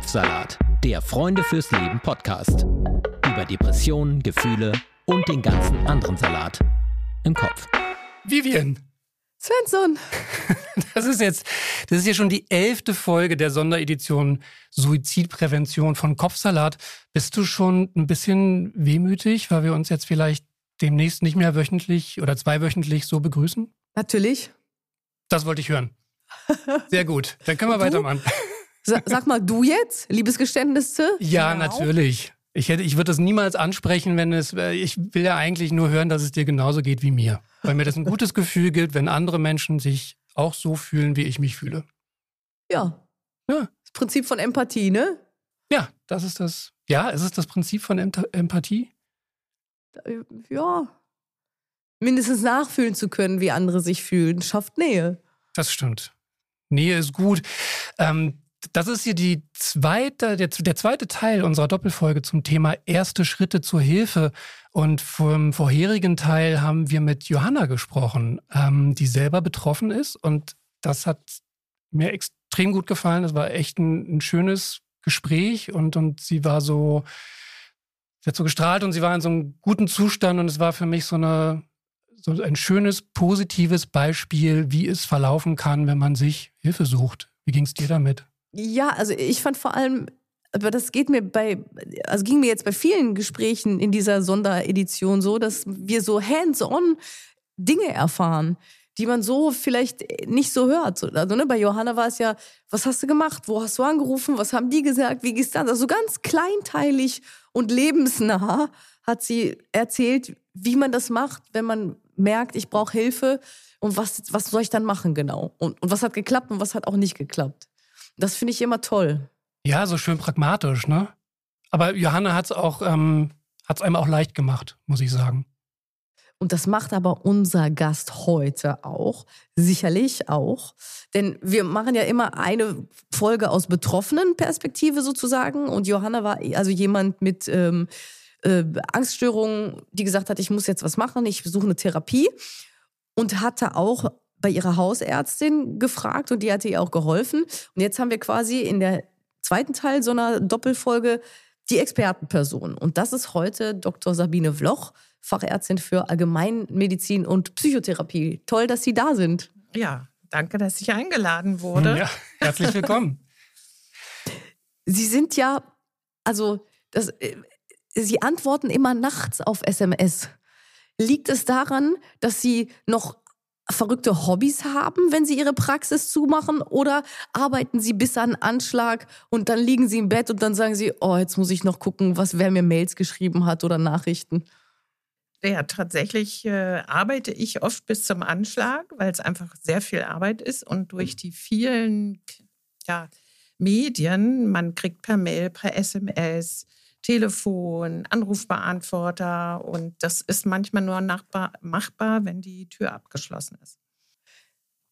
Kopfsalat, der Freunde fürs Leben Podcast. Über Depressionen, Gefühle und den ganzen anderen Salat im Kopf. Vivian. Svensson. Das ist jetzt, das ist ja schon die elfte Folge der Sonderedition Suizidprävention von Kopfsalat. Bist du schon ein bisschen wehmütig, weil wir uns jetzt vielleicht demnächst nicht mehr wöchentlich oder zweiwöchentlich so begrüßen? Natürlich. Das wollte ich hören. Sehr gut. Dann können wir Du? weitermachen. Sa sag mal, du jetzt? Liebesgeständnisse? Ja, Genau. natürlich. Ich, hätte, ich würde das niemals ansprechen, wenn es. äh, Ich will ja eigentlich nur hören, dass es dir genauso geht wie mir. Weil mir das ein gutes Gefühl gibt, wenn andere Menschen sich auch so fühlen, wie ich mich fühle. Ja. Ja. Das Prinzip von Empathie, ne? Ja, das ist das. Ja, ist es das Prinzip von Emta- Empathie? Ja. Mindestens nachfühlen zu können, wie andere sich fühlen, schafft Nähe. Das stimmt. Nähe ist gut. Ähm, das ist hier die zweite, der, der zweite Teil unserer Doppelfolge zum Thema erste Schritte zur Hilfe. Und vom vorherigen Teil haben wir mit Johanna gesprochen, ähm, die selber betroffen ist. Und das hat mir extrem gut gefallen. Das war echt ein, ein schönes Gespräch und, und sie war so, sie hat so gestrahlt und sie war in so einem guten Zustand und es war für mich so eine, so ein schönes, positives Beispiel, wie es verlaufen kann, wenn man sich Hilfe sucht. Wie ging es dir damit? Ja, also ich fand vor allem, aber das geht mir bei, also ging mir jetzt bei vielen Gesprächen in dieser Sonderedition so, dass wir so hands-on Dinge erfahren, die man so vielleicht nicht so hört. Also ne, bei Johanna war es ja, was hast du gemacht? Wo hast du angerufen? Was haben die gesagt? Wie geht's dann? Also ganz kleinteilig und lebensnah hat sie erzählt, wie man das macht, wenn man merkt, ich brauche Hilfe und was, was soll ich dann machen genau? Und, und was hat geklappt und was hat auch nicht geklappt? Das finde ich immer toll. Ja, so schön pragmatisch, ne? Aber Johanna hat es auch, ähm, hat's einem auch leicht gemacht, muss ich sagen. Und das macht aber unser Gast heute auch, sicherlich auch. Denn wir machen ja immer eine Folge aus betroffenen Perspektive sozusagen. Und Johanna war also jemand mit ähm, äh, Angststörungen, die gesagt hat, ich muss jetzt was machen, ich suche eine Therapie. Und hatte auch bei ihrer Hausärztin gefragt und die hatte ihr auch geholfen. Und jetzt haben wir quasi in der zweiten Teil so einer Doppelfolge die Expertenperson. Und das ist heute Dr. Sabine Vloch, Fachärztin für Allgemeinmedizin und Psychotherapie. Toll, dass Sie da sind. Ja, danke, dass ich eingeladen wurde. Ja, herzlich willkommen. Sie sind ja, also, das, äh, Sie antworten immer nachts auf SMS. Liegt es daran, dass Sie noch verrückte Hobbys haben, wenn Sie Ihre Praxis zumachen? Oder arbeiten Sie bis an Anschlag und dann liegen Sie im Bett und dann sagen Sie, oh, jetzt muss ich noch gucken, was wer mir Mails geschrieben hat oder Nachrichten? Ja, tatsächlich äh, arbeite ich oft bis zum Anschlag, weil es einfach sehr viel Arbeit ist und durch die vielen ja, Medien, man kriegt per Mail, per SMS, Telefon, Anrufbeantworter und das ist manchmal nur nachbar, machbar, wenn die Tür abgeschlossen ist.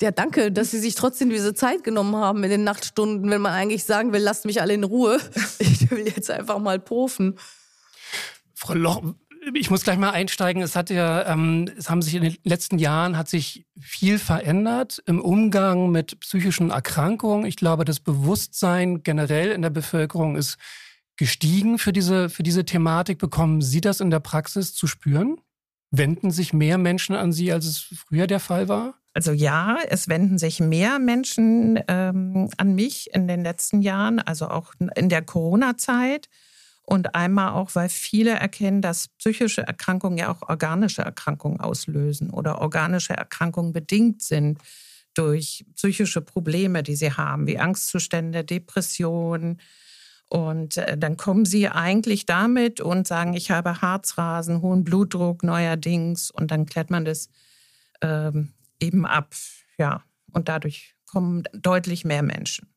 Ja, danke, dass Sie sich trotzdem diese Zeit genommen haben in den Nachtstunden, wenn man eigentlich sagen will, lasst mich alle in Ruhe. Ich will jetzt einfach mal profen. Frau Loch, ich muss gleich mal einsteigen. Es hat ja, ähm, es haben sich in den letzten Jahren hat sich viel verändert im Umgang mit psychischen Erkrankungen. Ich glaube, das Bewusstsein generell in der Bevölkerung ist gestiegen für diese, für diese Thematik. Bekommen Sie das in der Praxis zu spüren? Wenden sich mehr Menschen an Sie, als es früher der Fall war? Also ja, es wenden sich mehr Menschen ähm, an mich in den letzten Jahren, also auch in der Corona-Zeit. Und einmal auch, weil viele erkennen, dass psychische Erkrankungen ja auch organische Erkrankungen auslösen oder organische Erkrankungen bedingt sind durch psychische Probleme, die sie haben, wie Angstzustände, Depressionen. Und äh, dann kommen sie eigentlich damit und sagen, ich habe Herzrasen, hohen Blutdruck neuerdings. Und dann klärt man das ähm, eben ab. Ja, und dadurch kommen deutlich mehr Menschen.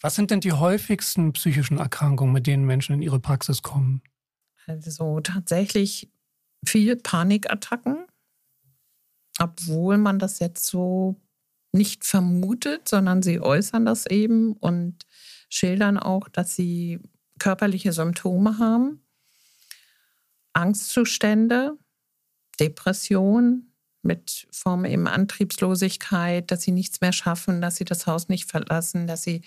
Was sind denn die häufigsten psychischen Erkrankungen, mit denen Menschen in Ihre Praxis kommen? Also tatsächlich viel Panikattacken, obwohl man das jetzt so nicht vermutet, sondern sie äußern das eben und schildern auch, dass sie körperliche Symptome haben, Angstzustände, Depression mit Form eben Antriebslosigkeit, dass sie nichts mehr schaffen, dass sie das Haus nicht verlassen, dass sie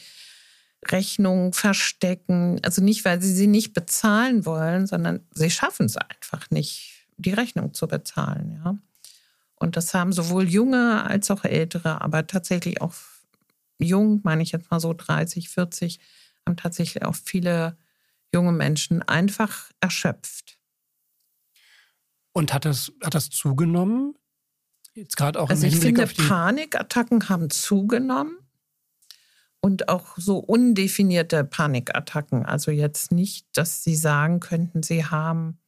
Rechnungen verstecken. Also nicht, weil sie sie nicht bezahlen wollen, sondern sie schaffen es einfach nicht, die Rechnung zu bezahlen. Ja. Und das haben sowohl junge als auch ältere, aber tatsächlich auch jung, meine ich jetzt mal so 30, 40, haben tatsächlich auch viele junge Menschen einfach erschöpft. Und hat das, hat das zugenommen? Jetzt gerade auch also im ich finde, Panikattacken haben zugenommen und auch so undefinierte Panikattacken. Also jetzt nicht, dass sie sagen könnten, sie haben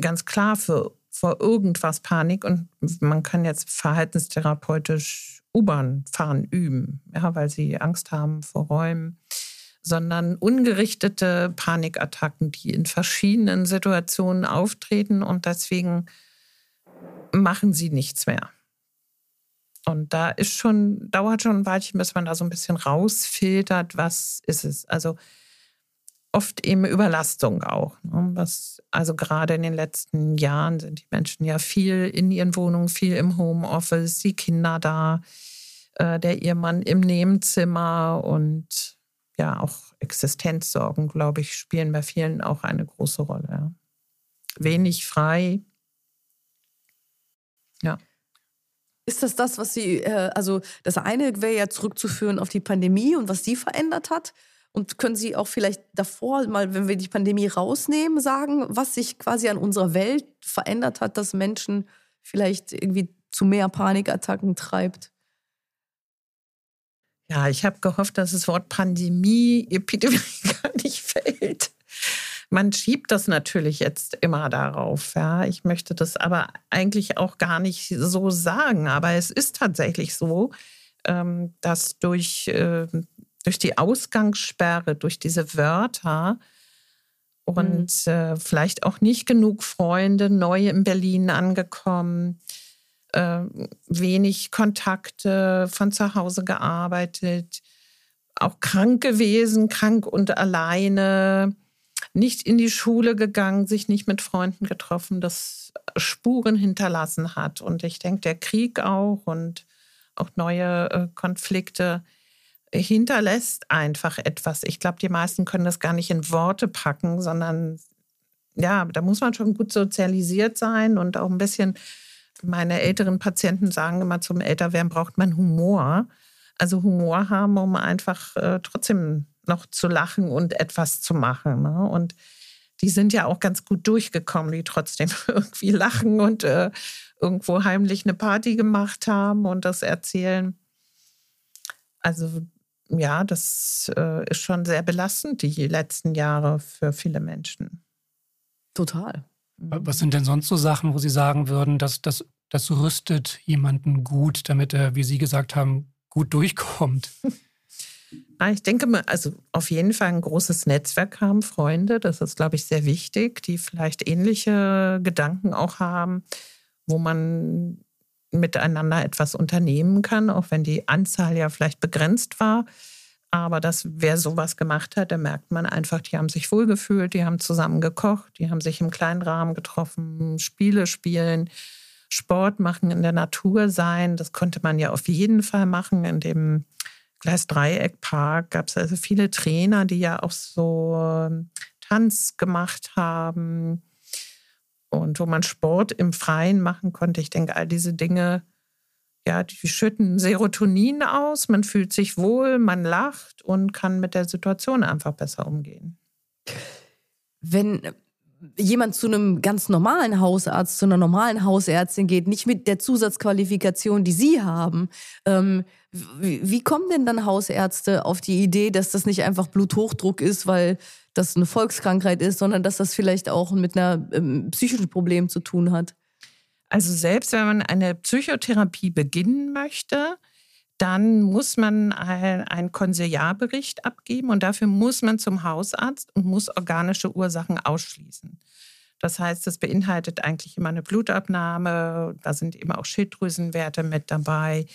ganz klar für, vor irgendwas Panik und man kann jetzt verhaltenstherapeutisch U-Bahn fahren üben, ja, weil sie Angst haben vor Räumen, sondern ungerichtete Panikattacken, die in verschiedenen Situationen auftreten und deswegen machen sie nichts mehr. Und da ist schon, dauert schon ein Weilchen, bis man da so ein bisschen rausfiltert, was ist es. Also oft eben Überlastung auch. Ne? Was, also gerade in den letzten Jahren sind die Menschen ja viel in ihren Wohnungen, viel im Homeoffice, die Kinder da, äh, der Ehemann im Nebenzimmer und ja, auch Existenzsorgen, glaube ich, spielen bei vielen auch eine große Rolle. Ja. Wenig frei. Ja. Ist das das, was Sie, äh, also das eine wäre ja zurückzuführen auf die Pandemie und was die verändert hat? Und können Sie auch vielleicht davor mal, wenn wir die Pandemie rausnehmen, sagen, was sich quasi an unserer Welt verändert hat, dass Menschen vielleicht irgendwie zu mehr Panikattacken treibt? Ja, ich habe gehofft, dass das Wort Pandemie, Epidemie gar nicht fällt man schiebt das natürlich jetzt immer darauf. Ja. Ich möchte das aber eigentlich auch gar nicht so sagen. Aber es ist tatsächlich so, ähm, dass durch, ähm, durch die Ausgangssperre, durch diese Wörter und mhm. Äh, vielleicht auch nicht genug Freunde neu in Berlin angekommen, äh, wenig Kontakte von zu Hause gearbeitet, auch krank gewesen, krank und alleine nicht in die Schule gegangen, sich nicht mit Freunden getroffen, das Spuren hinterlassen hat. Und ich denke, der Krieg auch und auch neue äh, Konflikte hinterlässt einfach etwas. Ich glaube, die meisten können das gar nicht in Worte packen, sondern ja, da muss man schon gut sozialisiert sein und auch ein bisschen, meine älteren Patienten sagen immer, zum Älterwerden braucht man Humor. Also Humor haben, um einfach äh, trotzdem noch zu lachen und etwas zu machen. Ne? Und die sind ja auch ganz gut durchgekommen, die trotzdem irgendwie lachen und äh, irgendwo heimlich eine Party gemacht haben und das erzählen. Also ja, das äh, ist schon sehr belastend, die letzten Jahre für viele Menschen. Total. Was sind denn sonst so Sachen, wo Sie sagen würden, dass das, das rüstet jemanden gut, damit er, wie Sie gesagt haben, gut durchkommt? Ah, ich denke mal, also auf jeden Fall ein großes Netzwerk haben, Freunde. Das ist, glaube ich, sehr wichtig, die vielleicht ähnliche Gedanken auch haben, wo man miteinander etwas unternehmen kann, auch wenn die Anzahl ja vielleicht begrenzt war. Aber dass wer sowas gemacht hat, da merkt man einfach, die haben sich wohlgefühlt, die haben zusammen gekocht, die haben sich im kleinen Rahmen getroffen, Spiele spielen, Sport machen, in der Natur sein. Das konnte man ja auf jeden Fall machen, in dem Gleisdreieckpark gab es also viele Trainer, die ja auch so ähm, Tanz gemacht haben und wo man Sport im Freien machen konnte. Ich denke, all diese Dinge, ja, die schütten Serotonin aus, man fühlt sich wohl, man lacht und kann mit der Situation einfach besser umgehen. Wenn jemand zu einem ganz normalen Hausarzt, zu einer normalen Hausärztin geht, nicht mit der Zusatzqualifikation, die Sie haben, ähm, wie, wie, kommen denn dann Hausärzte auf die Idee, dass das nicht einfach Bluthochdruck ist, weil das eine Volkskrankheit ist, sondern dass das vielleicht auch mit einem ähm, psychischen Problem zu tun hat? Also selbst wenn man eine Psychotherapie beginnen möchte, dann muss man einen Konsiliarbericht abgeben und dafür muss man zum Hausarzt und muss organische Ursachen ausschließen. Das heißt, das beinhaltet eigentlich immer eine Blutabnahme, da sind eben auch Schilddrüsenwerte mit dabei.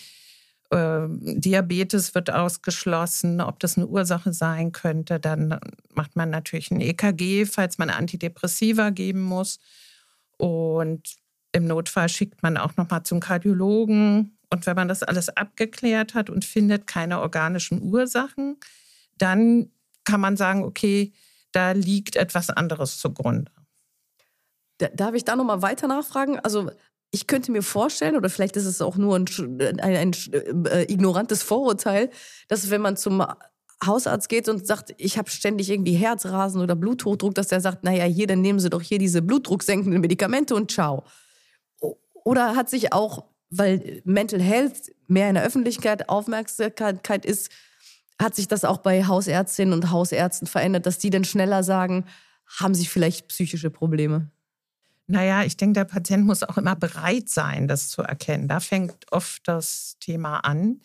Ähm, Diabetes wird ausgeschlossen, ob das eine Ursache sein könnte. Dann macht man natürlich ein EKG, falls man Antidepressiva geben muss. Und im Notfall schickt man auch nochmal zum Kardiologen Und wenn man das alles abgeklärt hat und findet keine organischen Ursachen, dann kann man sagen, okay, da liegt etwas anderes zugrunde. Darf ich da nochmal weiter nachfragen? Also ich könnte mir vorstellen, oder vielleicht ist es auch nur ein, ein, ein äh, ignorantes Vorurteil, dass wenn man zum Hausarzt geht und sagt, ich habe ständig irgendwie Herzrasen oder Bluthochdruck, dass der sagt, naja, hier, dann nehmen Sie doch hier diese blutdrucksenkenden Medikamente und ciao. Oder hat sich auch, weil Mental Health mehr in der Öffentlichkeit Aufmerksamkeit ist, hat sich das auch bei Hausärztinnen und Hausärzten verändert, dass die dann schneller sagen, haben sie vielleicht psychische Probleme? Naja, ich denke, der Patient muss auch immer bereit sein, das zu erkennen. Da fängt oft das Thema an.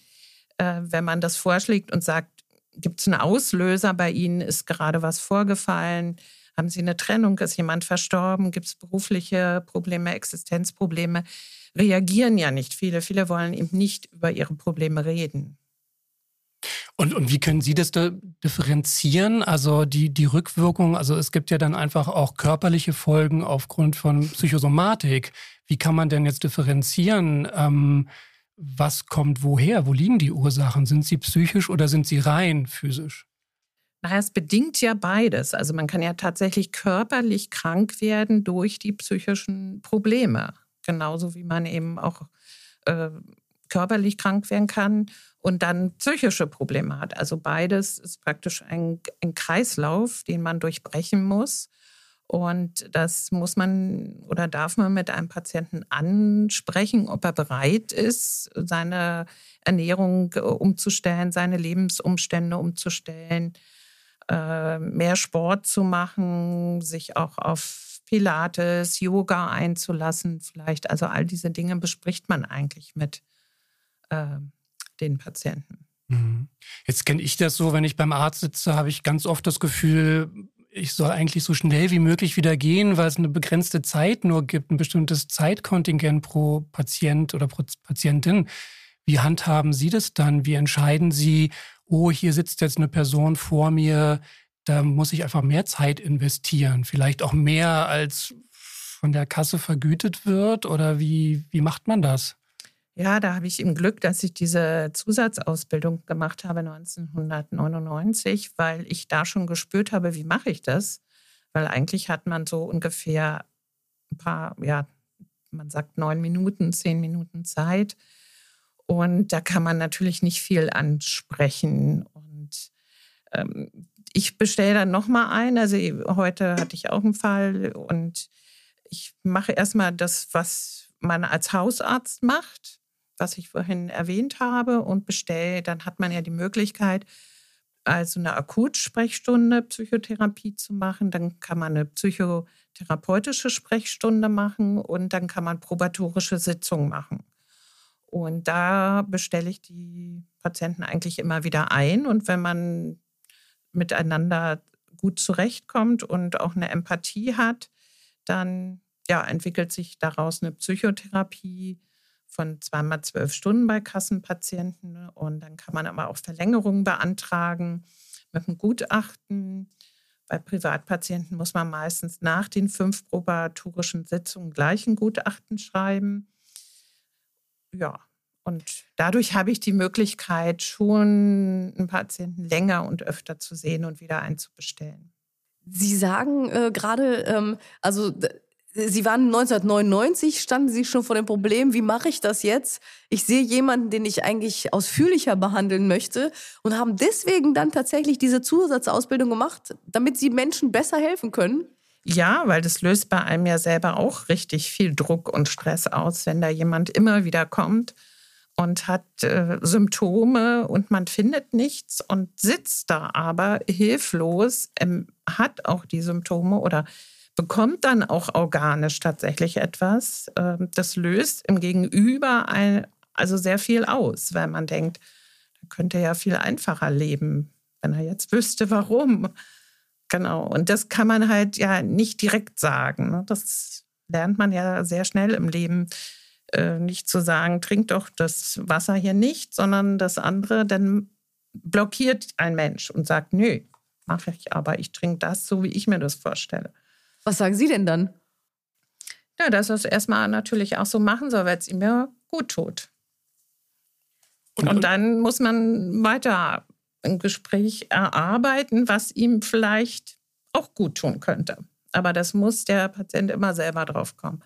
Äh, wenn man das vorschlägt und sagt, gibt es einen Auslöser bei Ihnen? Ist gerade was vorgefallen? Haben Sie eine Trennung? Ist jemand verstorben? Gibt es berufliche Probleme, Existenzprobleme? Reagieren ja nicht viele. Viele wollen eben nicht über ihre Probleme reden. Und, und wie können Sie das da differenzieren? Also die, die Rückwirkung, also es gibt ja dann einfach auch körperliche Folgen aufgrund von Psychosomatik. Wie kann man denn jetzt differenzieren? Ähm, was kommt woher? Wo liegen die Ursachen? Sind sie psychisch oder sind sie rein physisch? Naja, es bedingt ja beides. Also man kann ja tatsächlich körperlich krank werden durch die psychischen Probleme. Genauso wie man eben auch äh, körperlich krank werden kann und dann psychische Probleme hat. Also beides ist praktisch ein, ein Kreislauf, den man durchbrechen muss. Und das muss man oder darf man mit einem Patienten ansprechen, ob er bereit ist, seine Ernährung äh, umzustellen, seine Lebensumstände umzustellen, äh, mehr Sport zu machen, sich auch auf Pilates, Yoga einzulassen, vielleicht. Also all diese Dinge bespricht man eigentlich mit äh, den Patienten. Mhm. Jetzt kenne ich das so, wenn ich beim Arzt sitze, habe ich ganz oft das Gefühl, ich soll eigentlich so schnell wie möglich wieder gehen, weil es eine begrenzte Zeit nur gibt, ein bestimmtes Zeitkontingent pro Patient oder pro Patientin. Wie handhaben Sie das dann? Wie entscheiden Sie, oh, hier sitzt jetzt eine Person vor mir, da muss ich einfach mehr Zeit investieren, vielleicht auch mehr als von der Kasse vergütet wird? Oder wie, wie macht man das? Ja, da habe ich im Glück, dass ich diese Zusatzausbildung gemacht habe 1999, weil ich da schon gespürt habe, wie mache ich das? Weil eigentlich hat man so ungefähr ein paar, ja, man sagt neun Minuten, zehn Minuten Zeit. Und da kann man natürlich nicht viel ansprechen. Und ähm, ich bestelle dann nochmal ein. Also heute hatte ich auch einen Fall und ich mache erstmal das, was man als Hausarzt macht was ich vorhin erwähnt habe, und bestelle, dann hat man ja die Möglichkeit, also eine Akutsprechstunde Psychotherapie zu machen. Dann kann man eine psychotherapeutische Sprechstunde machen und dann kann man probatorische Sitzungen machen. Und da bestelle ich die Patienten eigentlich immer wieder ein. Und wenn man miteinander gut zurechtkommt und auch eine Empathie hat, dann ja, entwickelt sich daraus eine Psychotherapie, von zweimal zwölf Stunden bei Kassenpatienten. Ne? Und dann kann man aber auch Verlängerungen beantragen mit einem Gutachten. Bei Privatpatienten muss man meistens nach den fünf probatorischen Sitzungen gleich ein Gutachten schreiben. Ja, und dadurch habe ich die Möglichkeit, schon einen Patienten länger und öfter zu sehen und wieder einzubestellen. Sie sagen äh, gerade, ähm, also Sie waren 1999, standen Sie schon vor dem Problem, wie mache ich das jetzt? Ich sehe jemanden, den ich eigentlich ausführlicher behandeln möchte und haben deswegen dann tatsächlich diese Zusatzausbildung gemacht, damit Sie Menschen besser helfen können? Ja, weil das löst bei einem ja selber auch richtig viel Druck und Stress aus, wenn da jemand immer wieder kommt und hat äh, Symptome und man findet nichts und sitzt da aber hilflos, ähm, hat auch die Symptome oder bekommt dann auch organisch tatsächlich etwas. Ähm, das löst im Gegenüber ein, also sehr viel aus, weil man denkt, er könnte ja viel einfacher leben, wenn er jetzt wüsste, warum. Genau. Und das kann man halt ja nicht direkt sagen. Ne? Das lernt man ja sehr schnell im Leben. Äh, nicht zu sagen, trink doch das Wasser hier nicht, sondern das andere, dann blockiert ein Mensch und sagt, nö, mache ich aber, ich trinke das so, wie ich mir das vorstelle. Was sagen Sie denn dann? Ja, dass er es erstmal natürlich auch so machen soll, weil es ihm ja gut tut. Und, und dann muss man weiter ein Gespräch erarbeiten, was ihm vielleicht auch gut tun könnte. Aber das muss der Patient immer selber drauf kommen.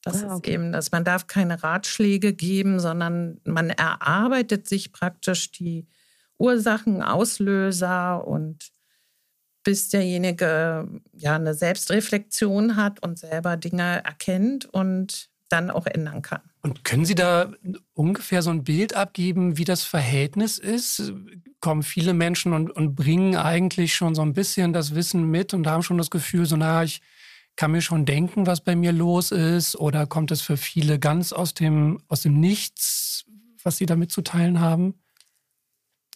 Das ah, okay. ist eben das. Man darf keine Ratschläge geben, sondern man erarbeitet sich praktisch die Ursachen, Auslöser und bis derjenige ja eine Selbstreflexion hat und selber Dinge erkennt und dann auch ändern kann. Und können Sie da ungefähr so ein Bild abgeben, wie das Verhältnis ist? Kommen viele Menschen und, und bringen eigentlich schon so ein bisschen das Wissen mit und haben schon das Gefühl, so na, ich kann mir schon denken, was bei mir los ist? Oder kommt es für viele ganz aus dem, aus dem Nichts, was Sie da mitzuteilen haben?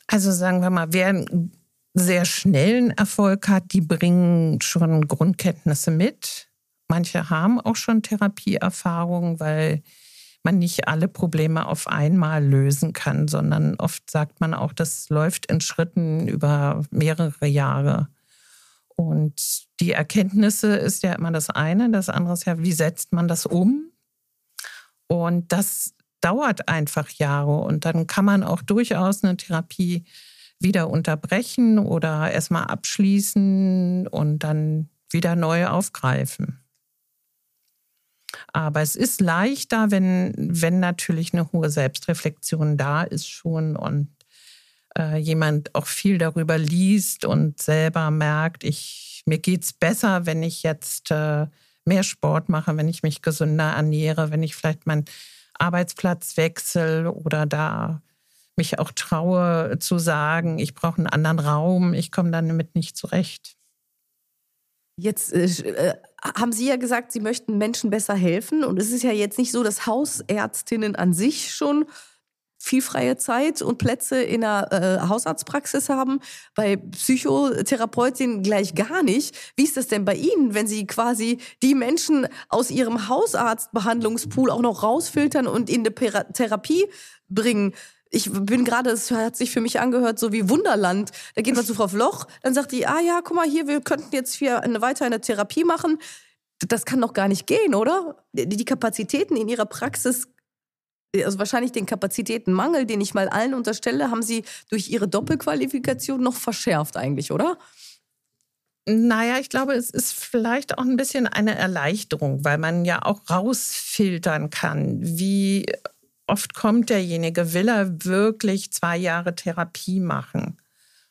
Also sagen wir mal, wer einen sehr schnellen Erfolg hat, die bringen schon Grundkenntnisse mit. Manche haben auch schon Therapieerfahrungen, weil man nicht alle Probleme auf einmal lösen kann, sondern oft sagt man auch, das läuft in Schritten über mehrere Jahre. Und die Erkenntnisse ist ja immer das eine, das andere ist ja, wie setzt man das um? Und das dauert einfach Jahre und dann kann man auch durchaus eine Therapie wieder unterbrechen oder erstmal abschließen und dann wieder neu aufgreifen. Aber es ist leichter, wenn, wenn natürlich eine hohe Selbstreflexion da ist schon und äh, jemand auch viel darüber liest und selber merkt, ich, mir geht es besser, wenn ich jetzt äh, mehr Sport mache, wenn ich mich gesünder ernähre, wenn ich vielleicht meinen Arbeitsplatz wechsle oder da mich auch traue zu sagen, ich brauche einen anderen Raum, ich komme damit nicht zurecht. Jetzt äh, äh, haben Sie ja gesagt, Sie möchten Menschen besser helfen. Und es ist ja jetzt nicht so, dass Hausärztinnen an sich schon viel freie Zeit und Plätze in der äh, Hausarztpraxis haben, bei Psychotherapeutinnen gleich gar nicht. Wie ist das denn bei Ihnen, wenn Sie quasi die Menschen aus Ihrem Hausarztbehandlungspool auch noch rausfiltern und in eine Therapie bringen? Ich bin gerade, es hat sich für mich angehört, so wie Wunderland. Da geht man zu Frau Floch, dann sagt die, ah ja, guck mal hier, wir könnten jetzt hier eine, weiter eine Therapie machen. Das kann doch gar nicht gehen, oder? Die Kapazitäten in ihrer Praxis also wahrscheinlich den Kapazitätenmangel, den ich mal allen unterstelle, haben Sie durch Ihre Doppelqualifikation noch verschärft eigentlich, oder? Naja, ich glaube, es ist vielleicht auch ein bisschen eine Erleichterung, weil man ja auch rausfiltern kann, wie oft kommt derjenige, will er wirklich zwei Jahre Therapie machen?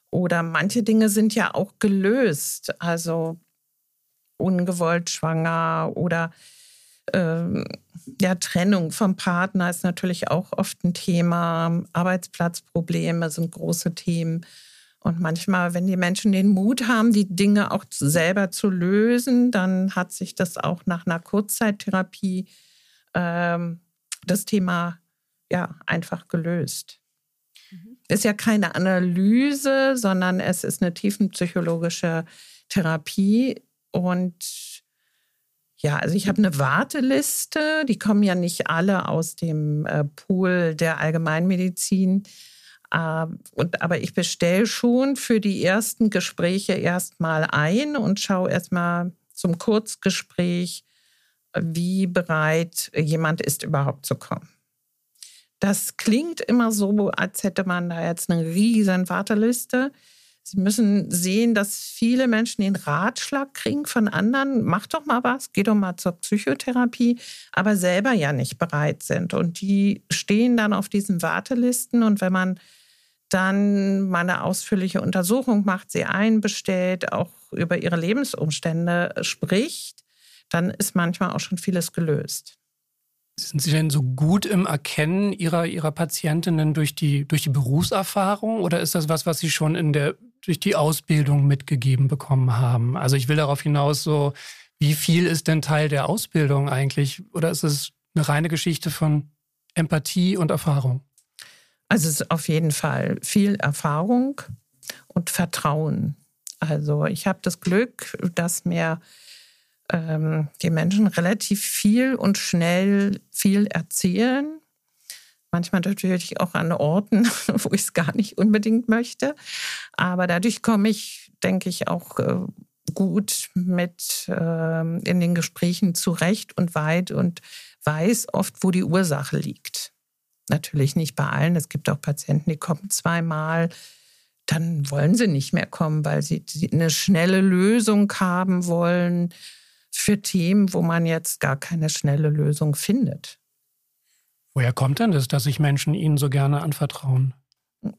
Oder manche Dinge sind ja auch gelöst, also ungewollt schwanger oder ähm, ja, Trennung vom Partner ist natürlich auch oft ein Thema. Arbeitsplatzprobleme sind große Themen. Und manchmal, wenn die Menschen den Mut haben, die Dinge auch selber zu lösen, dann hat sich das auch nach einer Kurzzeittherapie ähm, das Thema ja einfach gelöst. Mhm. Ist ja keine Analyse, sondern es ist eine tiefenpsychologische Therapie und ja, also ich habe eine Warteliste, die kommen ja nicht alle aus dem äh, Pool der Allgemeinmedizin. Äh, und, aber ich bestelle schon für die ersten Gespräche erstmal ein und schaue erstmal zum Kurzgespräch, wie bereit jemand ist, überhaupt zu kommen. Das klingt immer so, als hätte man da jetzt eine riesen Warteliste. Sie müssen sehen, dass viele Menschen den Ratschlag kriegen von anderen, mach doch mal was, geh doch mal zur Psychotherapie, aber selber ja nicht bereit sind. Und die stehen dann auf diesen Wartelisten und wenn man dann mal eine ausführliche Untersuchung macht, sie einbestellt, auch über ihre Lebensumstände spricht, dann ist manchmal auch schon vieles gelöst. Sind Sie denn so gut im Erkennen Ihrer, Ihrer Patientinnen durch die, durch die Berufserfahrung oder ist das was, was Sie schon in der, durch die Ausbildung mitgegeben bekommen haben? Also ich will darauf hinaus so, wie viel ist denn Teil der Ausbildung eigentlich? Oder ist es eine reine Geschichte von Empathie und Erfahrung? Also es ist auf jeden Fall viel Erfahrung und Vertrauen. Also ich habe das Glück, dass mir ähm, die Menschen relativ viel und schnell viel erzählen. Manchmal natürlich auch an Orten, wo ich es gar nicht unbedingt möchte. Aber dadurch komme ich, denke ich, auch äh, gut mit äh, in den Gesprächen zurecht und weit und weiß oft, wo die Ursache liegt. Natürlich nicht bei allen. Es gibt auch Patienten, die kommen zweimal. Dann wollen sie nicht mehr kommen, weil sie eine schnelle Lösung haben wollen für Themen, wo man jetzt gar keine schnelle Lösung findet. Woher kommt denn das, dass sich Menschen Ihnen so gerne anvertrauen?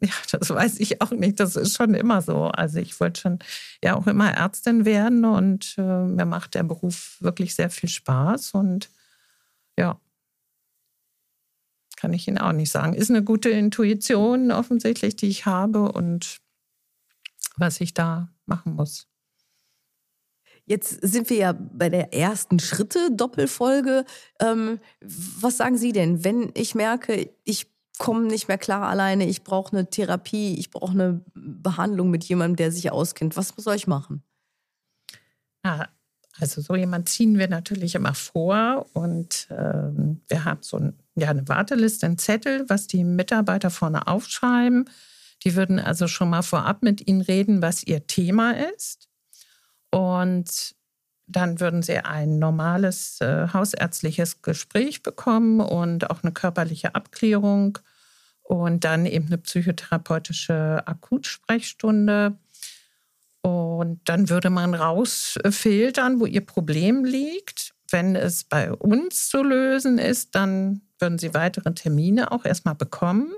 Ja, das weiß ich auch nicht. Das ist schon immer so. Also ich wollte schon ja auch immer Ärztin werden und äh, mir macht der Beruf wirklich sehr viel Spaß und ja, kann ich Ihnen auch nicht sagen. Ist eine gute Intuition offensichtlich, die ich habe und was ich da machen muss. Jetzt sind wir ja bei der ersten Schritte-Doppelfolge. Ähm, was sagen Sie denn, wenn ich merke, ich komme nicht mehr klar alleine, ich brauche eine Therapie, ich brauche eine Behandlung mit jemandem, der sich auskennt. Was soll ich machen? Ja, also so jemand ziehen wir natürlich immer vor und ähm, wir haben so ein, ja, eine Warteliste, einen Zettel, was die Mitarbeiter vorne aufschreiben. Die würden also schon mal vorab mit Ihnen reden, was Ihr Thema ist. Und dann würden Sie ein normales äh, hausärztliches Gespräch bekommen und auch eine körperliche Abklärung und dann eben eine psychotherapeutische Akutsprechstunde. Und dann würde man rausfiltern, wo Ihr Problem liegt. Wenn es bei uns zu lösen ist, dann würden Sie weitere Termine auch erstmal bekommen.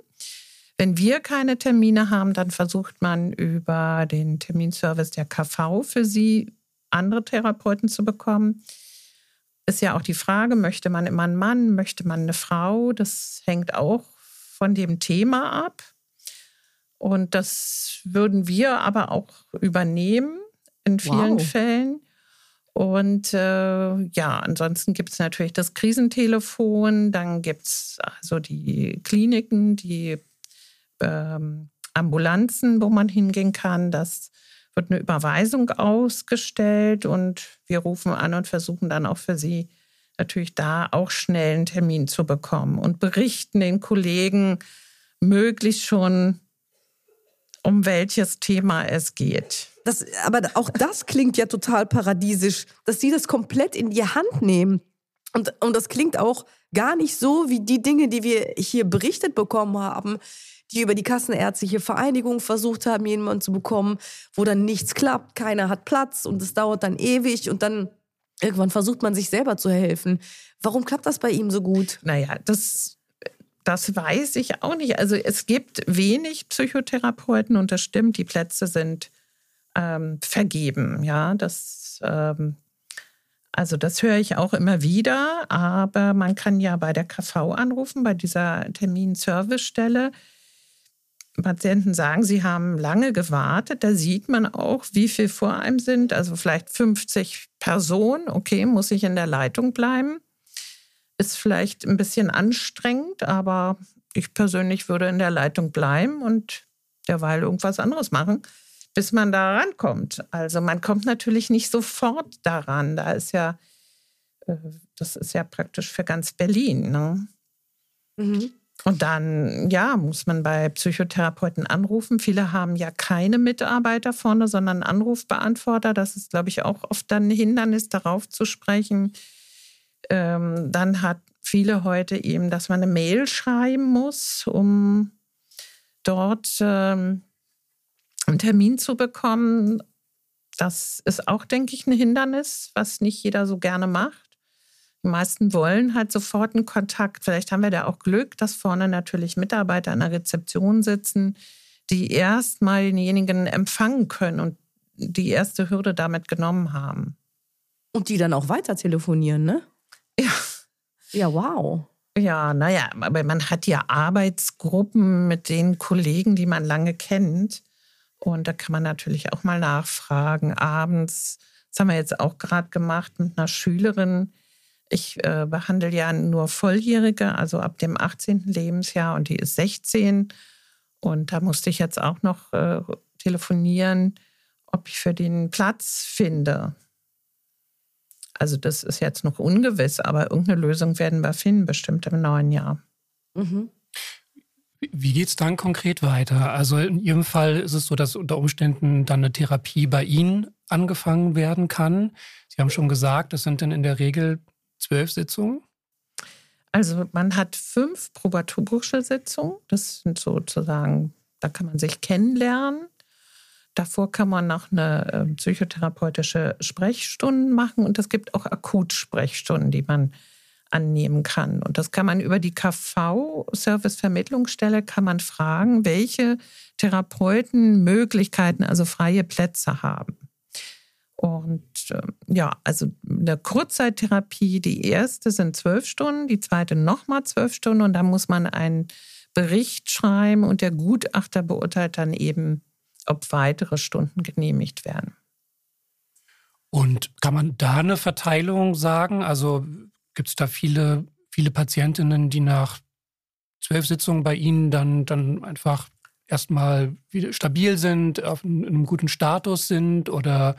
Wenn wir keine Termine haben, dann versucht man über den Terminservice der KV für Sie andere Therapeuten zu bekommen. Ist ja auch die Frage, möchte man immer einen Mann, möchte man eine Frau? Das hängt auch von dem Thema ab. Und das würden wir aber auch übernehmen in vielen wow. Fällen. Und äh, ja, ansonsten gibt es natürlich das Krisentelefon, dann gibt es also die Kliniken, die ähm, Ambulanzen, wo man hingehen kann. Das wird eine Überweisung ausgestellt und wir rufen an und versuchen dann auch für Sie natürlich da auch schnell einen Termin zu bekommen und berichten den Kollegen möglichst schon, um welches Thema es geht. Das, aber auch das klingt ja total paradiesisch, dass Sie das komplett in die Hand nehmen. Und, und das klingt auch gar nicht so wie die Dinge, die wir hier berichtet bekommen haben die über die Kassenärztliche Vereinigung versucht haben, jemanden zu bekommen, wo dann nichts klappt, keiner hat Platz und es dauert dann ewig und dann irgendwann versucht man sich selber zu helfen. Warum klappt das bei ihm so gut? Naja, das, das weiß ich auch nicht. Also es gibt wenig Psychotherapeuten und das stimmt, die Plätze sind ähm, vergeben. Ja, das ähm, also das höre ich auch immer wieder, aber man kann ja bei der KV anrufen, bei dieser Terminservicestelle. Patienten sagen, sie haben lange gewartet. Da sieht man auch, wie viel vor einem sind. Also vielleicht 50 Personen. Okay, muss ich in der Leitung bleiben? Ist vielleicht ein bisschen anstrengend, aber ich persönlich würde in der Leitung bleiben und derweil irgendwas anderes machen, bis man da rankommt. Also man kommt natürlich nicht sofort daran. Da ist ja, äh, das ist ja praktisch für ganz Berlin. Ne? Mhm. Und dann, ja, muss man bei Psychotherapeuten anrufen. Viele haben ja keine Mitarbeiter vorne, sondern Anrufbeantworter. Das ist, glaube ich, auch oft dann ein Hindernis, darauf zu sprechen. Ähm, dann hat viele heute eben, dass man eine Mail schreiben muss, um dort ähm, einen Termin zu bekommen. Das ist auch, denke ich, ein Hindernis, was nicht jeder so gerne macht. Die meisten wollen halt sofort einen Kontakt. Vielleicht haben wir da auch Glück, dass vorne natürlich Mitarbeiter an der Rezeption sitzen, die erstmal denjenigen empfangen können und die erste Hürde damit genommen haben. Und die dann auch weiter telefonieren, ne? Ja. Ja, wow. Ja, naja, aber man hat ja Arbeitsgruppen mit den Kollegen, die man lange kennt. Und da kann man natürlich auch mal nachfragen. Abends, das haben wir jetzt auch gerade gemacht mit einer Schülerin, ich äh, behandle ja nur Volljährige, also ab dem 18. Lebensjahr und die ist 16. Und da musste ich jetzt auch noch äh, telefonieren, ob ich für den Platz finde. Also das ist jetzt noch ungewiss, aber irgendeine Lösung werden wir finden, bestimmt im neuen Jahr. Mhm. Wie geht es dann konkret weiter? Also in Ihrem Fall ist es so, dass unter Umständen dann eine Therapie bei Ihnen angefangen werden kann. Sie haben schon gesagt, das sind dann in der Regel zwölf Sitzungen? Also man hat fünf probatorische Sitzungen. Das sind sozusagen, da kann man sich kennenlernen. Davor kann man noch eine äh, psychotherapeutische Sprechstunde machen und es gibt auch Akutsprechstunden, die man annehmen kann. Und das kann man über die KV-Service-Vermittlungsstelle kann man fragen, welche Therapeuten Möglichkeiten, also freie Plätze haben. Und ja, also eine Kurzzeittherapie, die erste sind zwölf Stunden, die zweite nochmal zwölf Stunden und da muss man einen Bericht schreiben und der Gutachter beurteilt dann eben, ob weitere Stunden genehmigt werden. Und kann man da eine Verteilung sagen? Also gibt es da viele, viele Patientinnen, die nach zwölf Sitzungen bei Ihnen dann, dann einfach erstmal wieder stabil sind, auf einem guten Status sind oder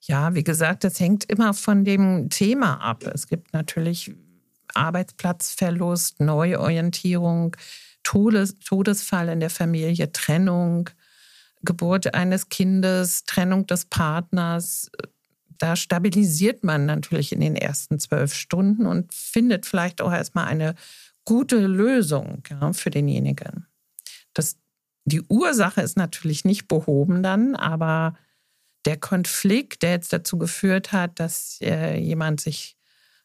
ja, wie gesagt, das hängt immer von dem Thema ab. Es gibt natürlich Arbeitsplatzverlust, Neuorientierung, Todes, Todesfall in der Familie, Trennung, Geburt eines Kindes, Trennung des Partners. Da stabilisiert man natürlich in den ersten zwölf Stunden und findet vielleicht auch erstmal eine gute Lösung ja, für denjenigen. Das, die Ursache ist natürlich nicht behoben dann, aber der Konflikt, der jetzt dazu geführt hat, dass äh, jemand sich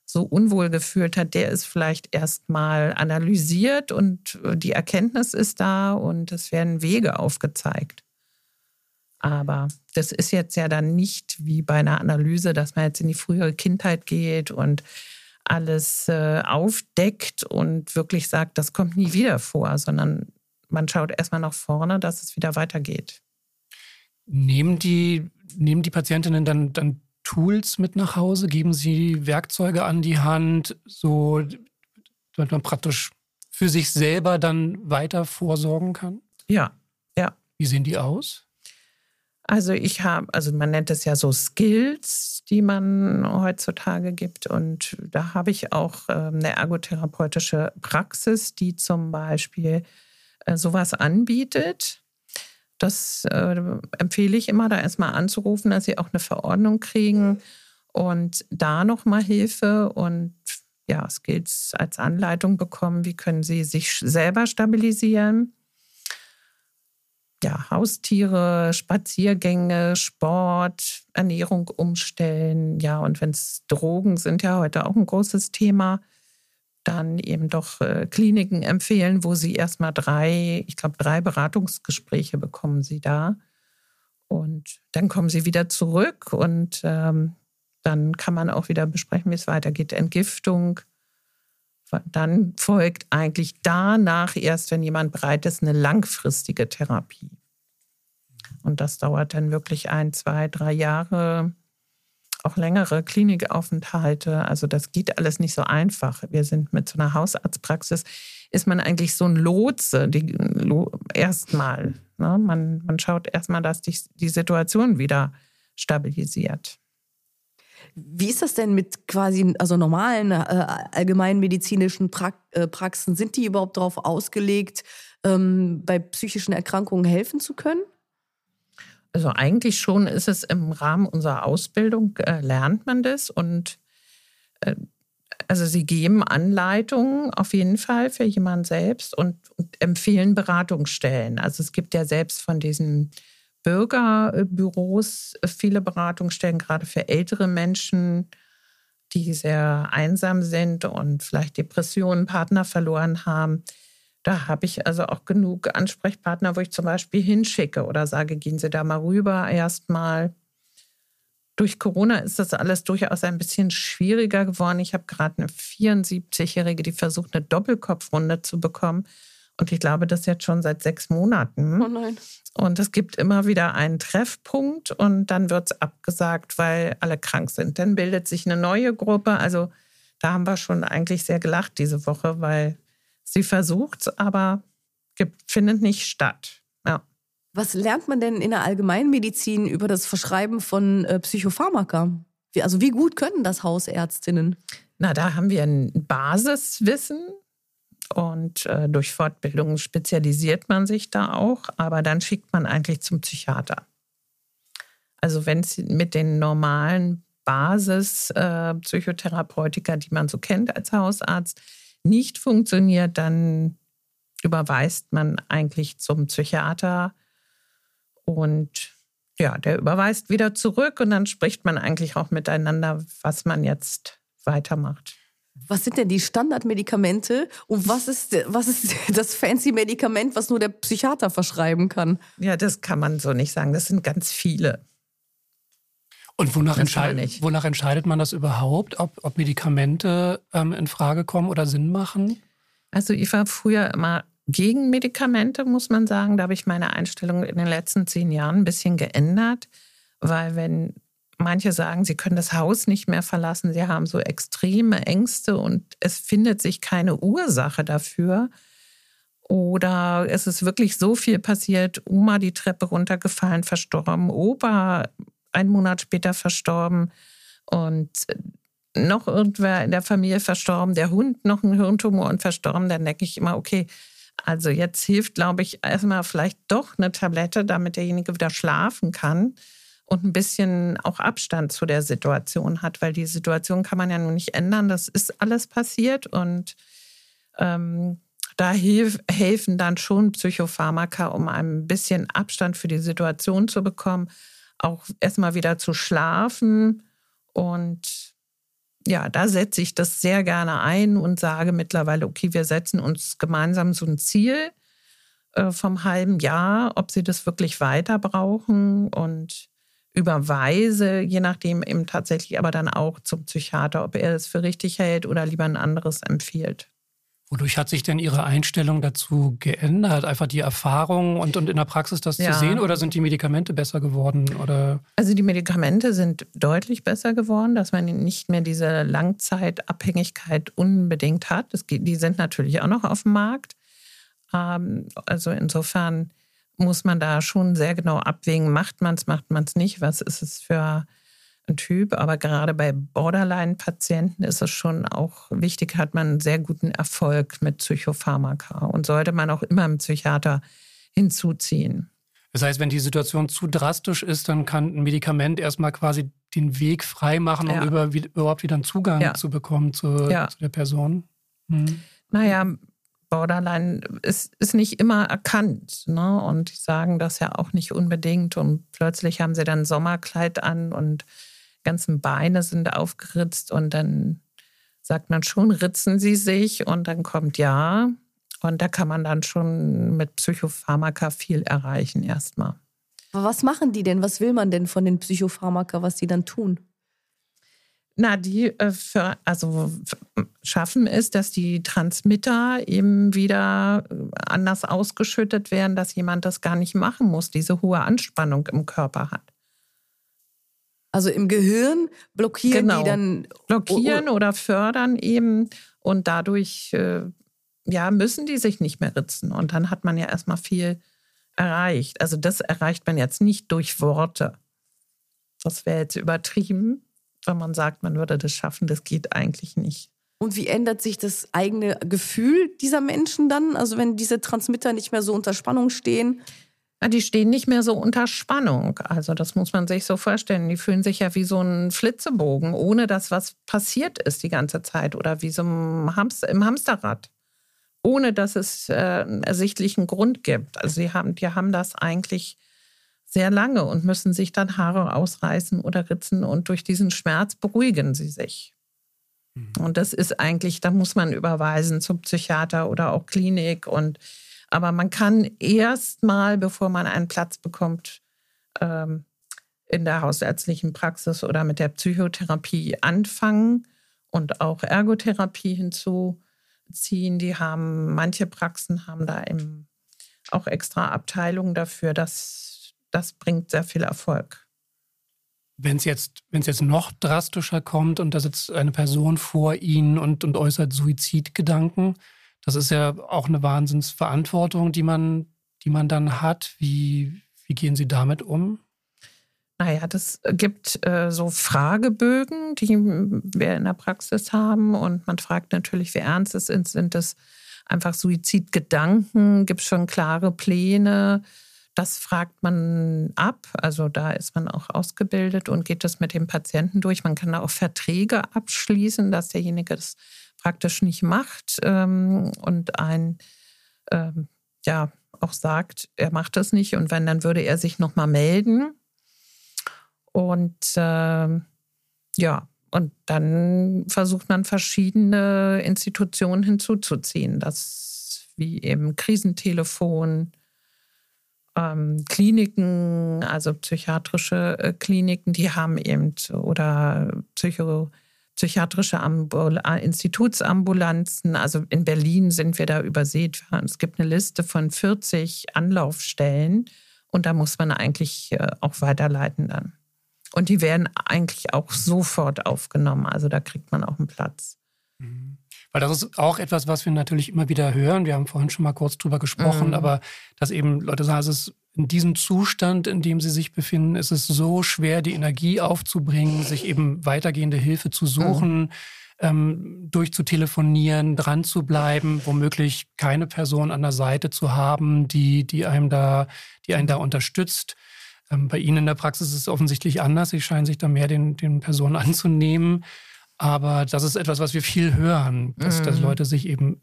so unwohl gefühlt hat, der ist vielleicht erstmal analysiert und äh, die Erkenntnis ist da und es werden Wege aufgezeigt. Aber das ist jetzt ja dann nicht wie bei einer Analyse, dass man jetzt in die frühere Kindheit geht und alles äh, aufdeckt und wirklich sagt, das kommt nie wieder vor, sondern man schaut erstmal nach vorne, dass es wieder weitergeht. Nehmen die nehmen die Patientinnen dann, dann Tools mit nach Hause? Geben sie Werkzeuge an die Hand, so damit man praktisch für sich selber dann weiter vorsorgen kann? Ja, ja. Wie sehen die aus? Also ich habe, also man nennt es ja so Skills, die man heutzutage gibt. Und da habe ich auch ähm, eine ergotherapeutische Praxis, die zum Beispiel äh, sowas anbietet. Das äh, empfehle ich immer, da erstmal anzurufen, dass sie auch eine Verordnung kriegen und da nochmal Hilfe und ja, es gilt als Anleitung bekommen, wie können sie sich selber stabilisieren. Ja, Haustiere, Spaziergänge, Sport, Ernährung umstellen. Ja, und wenn es Drogen sind ja heute auch ein großes Thema dann eben doch äh, Kliniken empfehlen, wo sie erstmal drei, ich glaube, drei Beratungsgespräche bekommen sie da. Und dann kommen sie wieder zurück und ähm, dann kann man auch wieder besprechen, wie es weitergeht. Entgiftung. Dann folgt eigentlich danach erst, wenn jemand bereit ist, eine langfristige Therapie. Und das dauert dann wirklich ein, zwei, drei Jahre auch längere Klinikaufenthalte. Also das geht alles nicht so einfach. Wir sind mit so einer Hausarztpraxis, ist man eigentlich so ein Lotse, die, erstmal. Ne? Man, man schaut erstmal, dass die, die Situation wieder stabilisiert. Wie ist das denn mit quasi also normalen äh, allgemeinmedizinischen pra äh, Praxen? Sind die überhaupt darauf ausgelegt, ähm, bei psychischen Erkrankungen helfen zu können? Also eigentlich schon ist es im Rahmen unserer Ausbildung, äh, lernt man das und äh, also sie geben Anleitungen auf jeden Fall für jemanden selbst und, und, empfehlen Beratungsstellen. Also es gibt ja selbst von diesen Bürgerbüros viele Beratungsstellen, gerade für ältere Menschen, die sehr einsam sind und vielleicht Depressionen, Partner verloren haben. Da habe ich also auch genug Ansprechpartner, wo ich zum Beispiel hinschicke oder sage, gehen Sie da mal rüber erstmal. Durch Corona ist das alles durchaus ein bisschen schwieriger geworden. Ich habe gerade eine 74-Jährige, die versucht, eine Doppelkopfrunde zu bekommen. Und ich glaube, das jetzt schon seit sechs Monaten. Oh nein. Und es gibt immer wieder einen Treffpunkt und dann wird es abgesagt, weil alle krank sind. Dann bildet sich eine neue Gruppe. Also da haben wir schon eigentlich sehr gelacht diese Woche, weil Sie versucht es, aber findet nicht statt. Ja. Was lernt man denn in der Allgemeinmedizin über das Verschreiben von äh, Psychopharmaka? Wie, also wie gut können das Hausärztinnen? Na, da haben wir ein Basiswissen und äh, durch Fortbildung spezialisiert man sich da auch, aber dann schickt man eigentlich zum Psychiater. Also wenn es mit den normalen Basis-Psychotherapeutika, äh, die man so kennt als Hausarzt, nicht funktioniert, dann überweist man eigentlich zum Psychiater und ja, der überweist wieder zurück und dann spricht man eigentlich auch miteinander, was man jetzt weitermacht. Was sind denn die Standardmedikamente und was ist, was ist das fancy Medikament, was nur der Psychiater verschreiben kann? Ja, das kann man so nicht sagen. Das sind ganz viele. Und wonach, entscheid wonach entscheidet man das überhaupt, ob, ob Medikamente ähm, in Frage kommen oder Sinn machen? Also ich war früher immer gegen Medikamente, muss man sagen. Da habe ich meine Einstellung in den letzten zehn Jahren ein bisschen geändert, weil wenn manche sagen, sie können das Haus nicht mehr verlassen, sie haben so extreme Ängste und es findet sich keine Ursache dafür. Oder es ist wirklich so viel passiert, Oma die Treppe runtergefallen, verstorben, Opa einen Monat später verstorben und noch irgendwer in der Familie verstorben, der Hund noch einen Hirntumor und verstorben, dann denke ich immer, okay, also jetzt hilft, glaube ich, erstmal vielleicht doch eine Tablette, damit derjenige wieder schlafen kann und ein bisschen auch Abstand zu der Situation hat, weil die Situation kann man ja nun nicht ändern. Das ist alles passiert und ähm, da hilf, helfen dann schon Psychopharmaka, um ein bisschen Abstand für die Situation zu bekommen, auch erstmal wieder zu schlafen und ja, da setze ich das sehr gerne ein und sage mittlerweile, okay, wir setzen uns gemeinsam so ein Ziel äh, vom halben Jahr, ob sie das wirklich weiter brauchen und überweise, je nachdem eben tatsächlich aber dann auch zum Psychiater, ob er das für richtig hält oder lieber ein anderes empfiehlt. Wodurch hat sich denn Ihre Einstellung dazu geändert? Einfach die Erfahrung und, und in der Praxis das ja. zu sehen oder sind die Medikamente besser geworden? Oder? Also die Medikamente sind deutlich besser geworden, dass man nicht mehr diese Langzeitabhängigkeit unbedingt hat. Das, die sind natürlich auch noch auf dem Markt. Ähm, also insofern muss man da schon sehr genau abwägen, macht man es, macht man es nicht, was ist es für Typ. Aber gerade bei Borderline-Patienten ist es schon auch wichtig, hat man einen sehr guten Erfolg mit Psychopharmaka und sollte man auch immer einen Psychiater hinzuziehen. Das heißt, wenn die Situation zu drastisch ist, dann kann ein Medikament erstmal quasi den Weg frei machen, um ja. über, wie, überhaupt wieder einen Zugang ja. zu bekommen zu, ja. zu der Person. Hm. Naja, Borderline ist, ist nicht immer erkannt. Ne? Und die sagen das ja auch nicht unbedingt. Und plötzlich haben sie dann Sommerkleid an und ganzen Beine sind aufgeritzt und dann sagt man schon, ritzen sie sich und dann kommt ja. Und da kann man dann schon mit Psychopharmaka viel erreichen erstmal. was machen die denn? Was will man denn von den Psychopharmaka, was die dann tun? Na, die äh, für, also schaffen es, dass die Transmitter eben wieder äh, anders ausgeschüttet werden, dass jemand das gar nicht machen muss, diese hohe Anspannung im Körper hat. Also im Gehirn blockieren genau. die dann. Blockieren oder fördern eben. Und dadurch äh, ja, müssen die sich nicht mehr ritzen. Und dann hat man ja erstmal viel erreicht. Also das erreicht man jetzt nicht durch Worte. Das wäre jetzt übertrieben, wenn man sagt, man würde das schaffen. Das geht eigentlich nicht. Und wie ändert sich das eigene Gefühl dieser Menschen dann? Also wenn diese Transmitter nicht mehr so unter Spannung stehen? Die stehen nicht mehr so unter Spannung. Also das muss man sich so vorstellen. Die fühlen sich ja wie so ein Flitzebogen, ohne dass was passiert ist die ganze Zeit oder wie so im, Hamster, im Hamsterrad, ohne dass es äh, einen ersichtlichen Grund gibt. Also sie haben, die haben das eigentlich sehr lange und müssen sich dann Haare ausreißen oder ritzen und durch diesen Schmerz beruhigen sie sich. Mhm. Und das ist eigentlich, da muss man überweisen zum Psychiater oder auch Klinik und aber man kann erst mal, bevor man einen Platz bekommt, ähm, in der hausärztlichen Praxis oder mit der Psychotherapie anfangen und auch Ergotherapie hinzuziehen. Die haben, manche Praxen haben da eben auch extra Abteilungen dafür. Das, das bringt sehr viel Erfolg. Wenn es jetzt, jetzt noch drastischer kommt und da sitzt eine Person vor Ihnen und, und äußert Suizidgedanken, das ist ja auch eine Wahnsinnsverantwortung, die man, die man dann hat. Wie, wie gehen Sie damit um? Naja, das gibt äh, so Fragebögen, die wir in der Praxis haben. Und man fragt natürlich, wie ernst es ist. Sind das einfach Suizidgedanken? Gibt es schon klare Pläne? Das fragt man ab. Also da ist man auch ausgebildet und geht das mit dem Patienten durch. Man kann da auch Verträge abschließen, dass derjenige das praktisch nicht macht ähm, und ein ähm, ja auch sagt, er macht das nicht und wenn, dann würde er sich nochmal melden. Und äh, ja, und dann versucht man verschiedene Institutionen hinzuzuziehen, das wie eben Krisentelefon, ähm, Kliniken, also psychiatrische äh, Kliniken, die haben eben oder Psycho, psychiatrische Ambul Institutsambulanzen. Also in Berlin sind wir da übersät. Es gibt eine Liste von 40 Anlaufstellen und da muss man eigentlich äh, auch weiterleiten dann. Und die werden eigentlich auch sofort aufgenommen. Also da kriegt man auch einen Platz. Mhm. Weil das ist auch etwas, was wir natürlich immer wieder hören. Wir haben vorhin schon mal kurz drüber gesprochen, mhm. aber dass eben Leute sagen, es ist in diesem Zustand, in dem sie sich befinden, ist es so schwer, die Energie aufzubringen, sich eben weitergehende Hilfe zu suchen, mhm. ähm, durchzutelefonieren, dran zu bleiben, womöglich keine Person an der Seite zu haben, die, die einem da, die einen da unterstützt. Ähm, bei Ihnen in der Praxis ist es offensichtlich anders. Sie scheinen sich da mehr den, den Personen anzunehmen. Aber das ist etwas, was wir viel hören, dass, mhm. dass Leute sich eben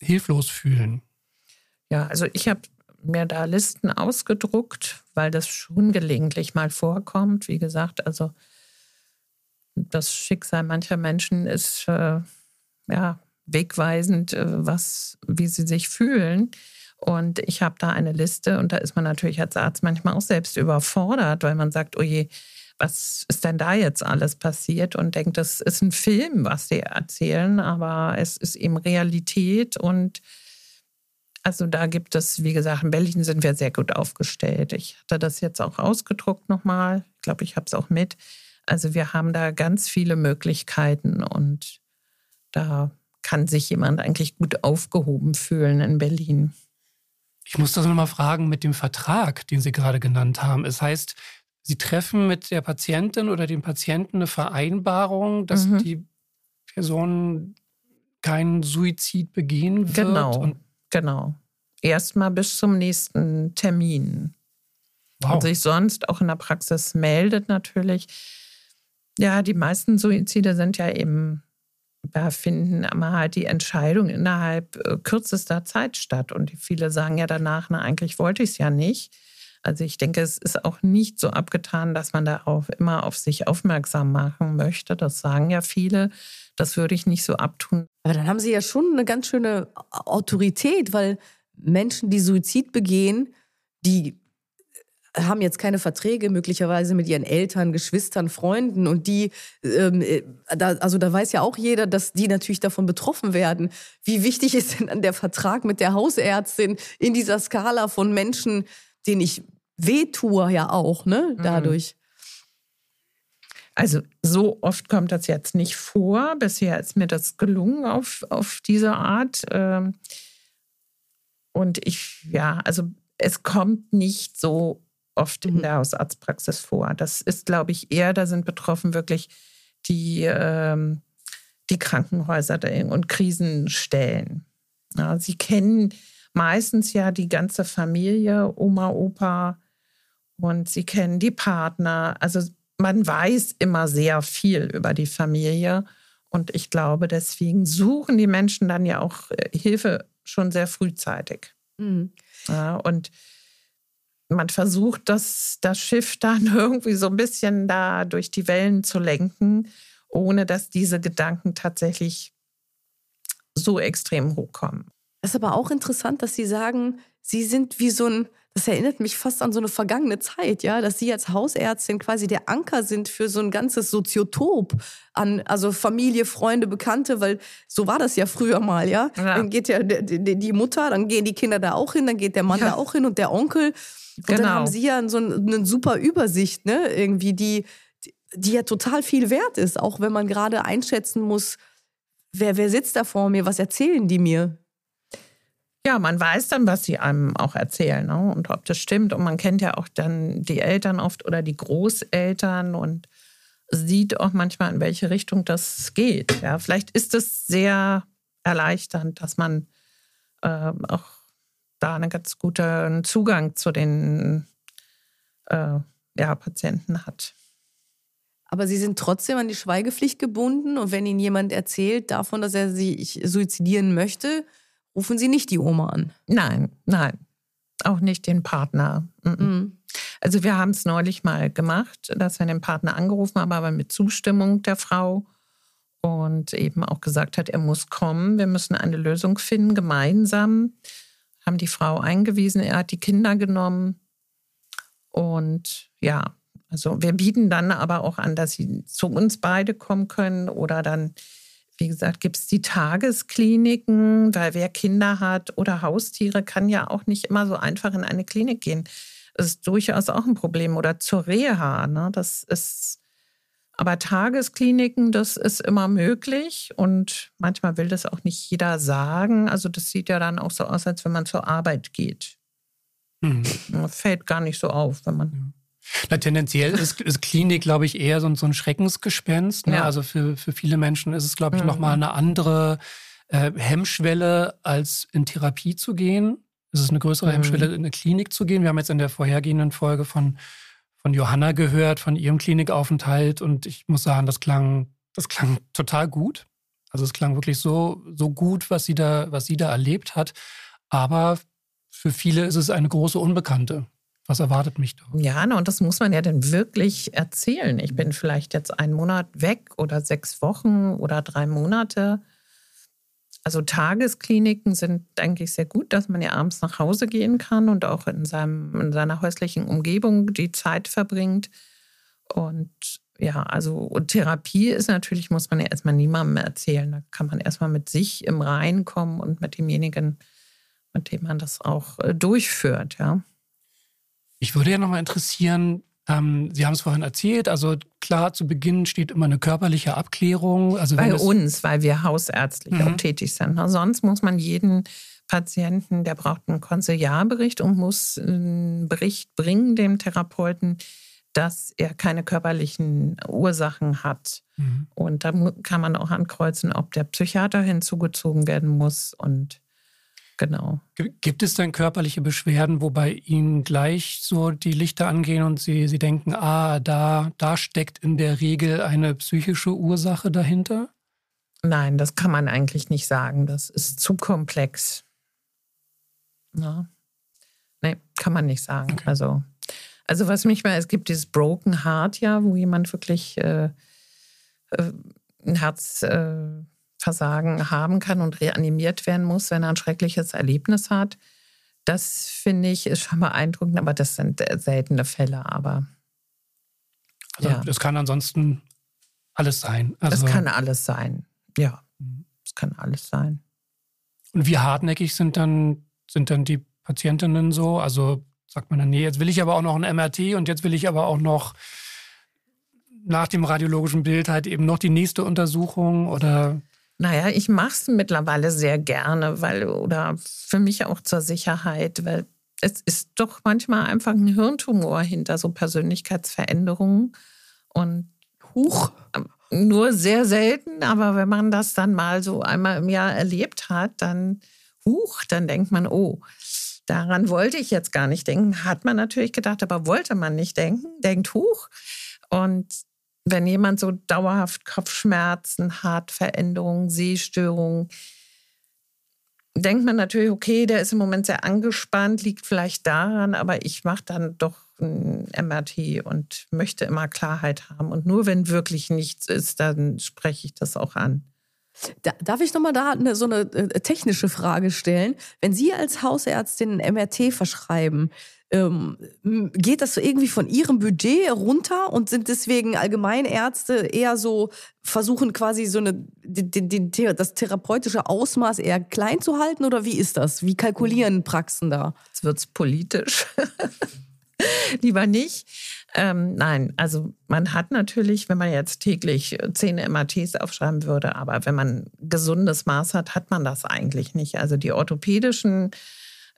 hilflos fühlen. Ja, also ich habe mir da Listen ausgedruckt, weil das schon gelegentlich mal vorkommt. Wie gesagt, also das Schicksal mancher Menschen ist äh, ja wegweisend, äh, was, wie sie sich fühlen. Und ich habe da eine Liste und da ist man natürlich als Arzt manchmal auch selbst überfordert, weil man sagt, oh je, was ist denn da jetzt alles passiert und denkt, das ist ein Film, was sie erzählen, aber es ist eben Realität und also da gibt es, wie gesagt, in Berlin sind wir sehr gut aufgestellt. Ich hatte das jetzt auch ausgedruckt nochmal. Ich glaube, ich habe es auch mit. Also wir haben da ganz viele Möglichkeiten und da kann sich jemand eigentlich gut aufgehoben fühlen in Berlin. Ich muss das nochmal fragen mit dem Vertrag, den Sie gerade genannt haben. Es heißt, Sie treffen mit der Patientin oder dem Patienten eine Vereinbarung, dass mhm. die Person keinen Suizid begehen wird. Genau, genau. Erstmal bis zum nächsten Termin. Wow. Und sich sonst auch in der Praxis meldet natürlich. Ja, die meisten Suizide sind ja eben, da finden immer halt die Entscheidung innerhalb äh, kürzester Zeit statt. Und viele sagen ja danach, na, eigentlich wollte ich es ja nicht. Also ich denke, es ist auch nicht so abgetan, dass man da auch immer auf sich aufmerksam machen möchte. Das sagen ja viele. Das würde ich nicht so abtun. Aber dann haben Sie ja schon eine ganz schöne Autorität, weil Menschen, die Suizid begehen, die haben jetzt keine Verträge möglicherweise mit ihren Eltern, Geschwistern, Freunden und die, ähm, äh, da, also da weiß ja auch jeder, dass die natürlich davon betroffen werden. Wie wichtig ist denn dann der Vertrag mit der Hausärztin in dieser Skala von Menschen, denen ich wehtue ja auch, ne, mhm. dadurch. Also so oft kommt das jetzt nicht vor. Bisher ist mir das gelungen auf, auf diese Art. Ähm, und ich, ja, also es kommt nicht so oft in mhm. der Hausarztpraxis vor. Das ist, glaube ich, eher, da sind betroffen wirklich die, ähm, die Krankenhäuser und Krisenstellen. Ja, sie kennen meistens ja die ganze Familie, Oma, Opa, und sie kennen die Partner. Also man weiß immer sehr viel über die Familie. Und ich glaube, deswegen suchen die Menschen dann ja auch äh, Hilfe schon sehr frühzeitig. Mhm. Ja, und man versucht, das, das Schiff dann irgendwie so ein bisschen da durch die Wellen zu lenken, ohne dass diese Gedanken tatsächlich so extrem hochkommen. Das ist aber auch interessant, dass Sie sagen, Sie sind wie so ein das erinnert mich fast an so eine vergangene Zeit, ja, dass Sie als Hausärztin quasi der Anker sind für so ein ganzes Soziotop an, also Familie, Freunde, Bekannte, weil so war das ja früher mal, ja. ja. Dann geht ja die, die, Mutter, dann gehen die Kinder da auch hin, dann geht der Mann ja. da auch hin und der Onkel. Und genau. dann haben Sie ja so eine, eine super Übersicht, ne, irgendwie, die, die ja total viel wert ist, auch wenn man gerade einschätzen muss, wer, wer sitzt da vor mir, was erzählen die mir? Ja, man weiß dann, was sie einem auch erzählen ne? und ob das stimmt. Und man kennt ja auch dann die Eltern oft oder die Großeltern und sieht auch manchmal, in welche Richtung das geht. Ja, vielleicht ist es sehr erleichternd, dass man äh, auch da einen ganz guten Zugang zu den äh, ja, Patienten hat. Aber Sie sind trotzdem an die Schweigepflicht gebunden und wenn Ihnen jemand erzählt davon, dass er sich suizidieren möchte, rufen Sie nicht die Oma an. Nein, nein. Auch nicht den Partner. Mhm. Also wir haben es neulich mal gemacht, dass wir den Partner angerufen haben, aber mit Zustimmung der Frau und eben auch gesagt hat, er muss kommen, wir müssen eine Lösung finden, gemeinsam. Haben die Frau eingewiesen, er hat die Kinder genommen und ja, also wir bieten dann aber auch an, dass sie zu uns beide kommen können oder dann, wie gesagt, gibt es die Tageskliniken, weil wer Kinder hat oder Haustiere, kann ja auch nicht immer so einfach in eine Klinik gehen. Das ist durchaus auch ein Problem. Oder zur Reha. Ne? Das ist, aber Tageskliniken, das ist immer möglich und manchmal will das auch nicht jeder sagen. Also das sieht ja dann auch so aus, als wenn man zur Arbeit geht. Mhm. Fällt gar nicht so auf, wenn man. Na, tendenziell ist, ist Klinik, glaube ich, eher so, so ein Schreckensgespenst. Ne? Ja. Also für, für viele Menschen ist es, glaube ich, mhm. nochmal eine andere äh, Hemmschwelle, als in Therapie zu gehen. Es ist eine größere mhm. Hemmschwelle, in eine Klinik zu gehen. Wir haben jetzt in der vorhergehenden Folge von, von Johanna gehört, von ihrem Klinikaufenthalt. Und ich muss sagen, das klang, das klang total gut. Also es klang wirklich so, so gut, was sie da, was sie da erlebt hat. Aber für viele ist es eine große Unbekannte. Was erwartet mich da? Ja, und das muss man ja dann wirklich erzählen. Ich bin vielleicht jetzt einen Monat weg oder sechs Wochen oder drei Monate. Also Tageskliniken sind eigentlich sehr gut, dass man ja abends nach Hause gehen kann und auch in, seinem, in seiner häuslichen Umgebung die Zeit verbringt. Und ja, also und Therapie ist natürlich, muss man ja erstmal niemandem erzählen. Da kann man erstmal mit sich im Rein kommen und mit demjenigen, mit dem man das auch äh, durchführt, ja. Ich würde ja nochmal interessieren, ähm, Sie haben es vorhin erzählt, also klar, zu Beginn steht immer eine körperliche Abklärung. Also Bei uns, weil wir hausärztlich mhm. auch tätig sind. Sonst muss man jeden Patienten, der braucht einen Konsiliarbericht und muss einen Bericht bringen dem Therapeuten, dass er keine körperlichen Ursachen hat. Mhm. Und da kann man auch ankreuzen, ob der Psychiater hinzugezogen werden muss und Genau. Gibt es denn körperliche Beschwerden, wobei Ihnen gleich so die Lichter angehen und Sie, Sie denken, ah, da, da steckt in der Regel eine psychische Ursache dahinter? Nein, das kann man eigentlich nicht sagen. Das ist zu komplex. Ja. Nee, kann man nicht sagen. Okay. Also, also was mich mal, es gibt dieses Broken Heart ja, wo jemand wirklich äh, äh ein Herz. Äh, Versagen haben kann und reanimiert werden muss, wenn er ein schreckliches Erlebnis hat. Das finde ich ist schon beeindruckend, aber das sind äh, seltene Fälle. Aber also ja. es kann ansonsten alles sein. Also, es kann alles sein. Ja, mhm. es kann alles sein. Und wie hartnäckig sind dann, sind dann die Patientinnen so? Also sagt man dann, nee, jetzt will ich aber auch noch ein MRT und jetzt will ich aber auch noch nach dem radiologischen Bild halt eben noch die nächste Untersuchung oder naja, ich mache es mittlerweile sehr gerne, weil, oder für mich auch zur Sicherheit, weil es ist doch manchmal einfach ein Hirntumor hinter so Persönlichkeitsveränderungen. Und Huch. Nur sehr selten, aber wenn man das dann mal so einmal im Jahr erlebt hat, dann huch, dann denkt man, oh, daran wollte ich jetzt gar nicht denken. Hat man natürlich gedacht, aber wollte man nicht denken, denkt huch. Und wenn jemand so dauerhaft Kopfschmerzen hat, Veränderungen, Sehstörungen, denkt man natürlich, okay, der ist im Moment sehr angespannt, liegt vielleicht daran, aber ich mache dann doch ein MRT und möchte immer Klarheit haben. Und nur wenn wirklich nichts ist, dann spreche ich das auch an. darf ich nochmal da eine, so eine äh, technische Frage stellen? Wenn Sie als Hausärztin ein MRT verschreiben, ähm, geht das so irgendwie von ihrem Budget runter und sind deswegen Allgemeinärzte eher so, versuchen quasi so eine, den, den, das therapeutische Ausmaß eher klein zu halten oder wie ist das? Wie kalkulieren Praxen da? Jetzt wird es politisch. Lieber nicht. Ähm, nein, also man hat natürlich, wenn man jetzt täglich zehn MRTs aufschreiben würde, aber wenn man gesundes Maß hat, hat man das eigentlich nicht. Also die orthopädischen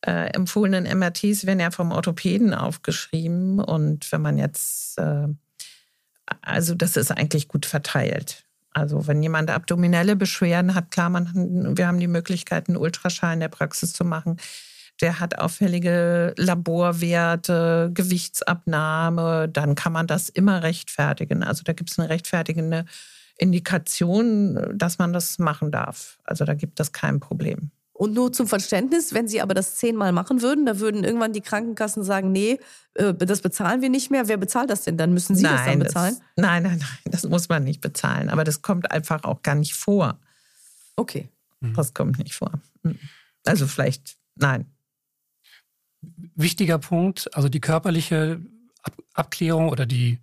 äh, empfohlenen MRTs werden ja vom Orthopäden aufgeschrieben. Und wenn man jetzt, äh, also das ist eigentlich gut verteilt. Also wenn jemand abdominelle Beschwerden hat, klar, man, wir haben die Möglichkeit, einen Ultraschall in der Praxis zu machen. der hat auffällige Laborwerte, Gewichtsabnahme, dann kann man das immer rechtfertigen. Also da gibt es eine rechtfertigende Indikation, dass man das machen darf. Also da gibt es kein Problem. Und nur zum Verständnis, wenn Sie aber das zehnmal machen würden, da würden irgendwann die Krankenkassen sagen, nee, äh, das bezahlen wir nicht mehr. Wer bezahlt das denn? Dann müssen Sie nein, das dann bezahlen? Das, nein, nein, nein, das muss man nicht bezahlen. Aber das kommt einfach auch gar nicht vor. Okay. Mhm. Das kommt nicht vor. Mhm. Also vielleicht, nein. Wichtiger Punkt, also die körperliche Abklärung oder die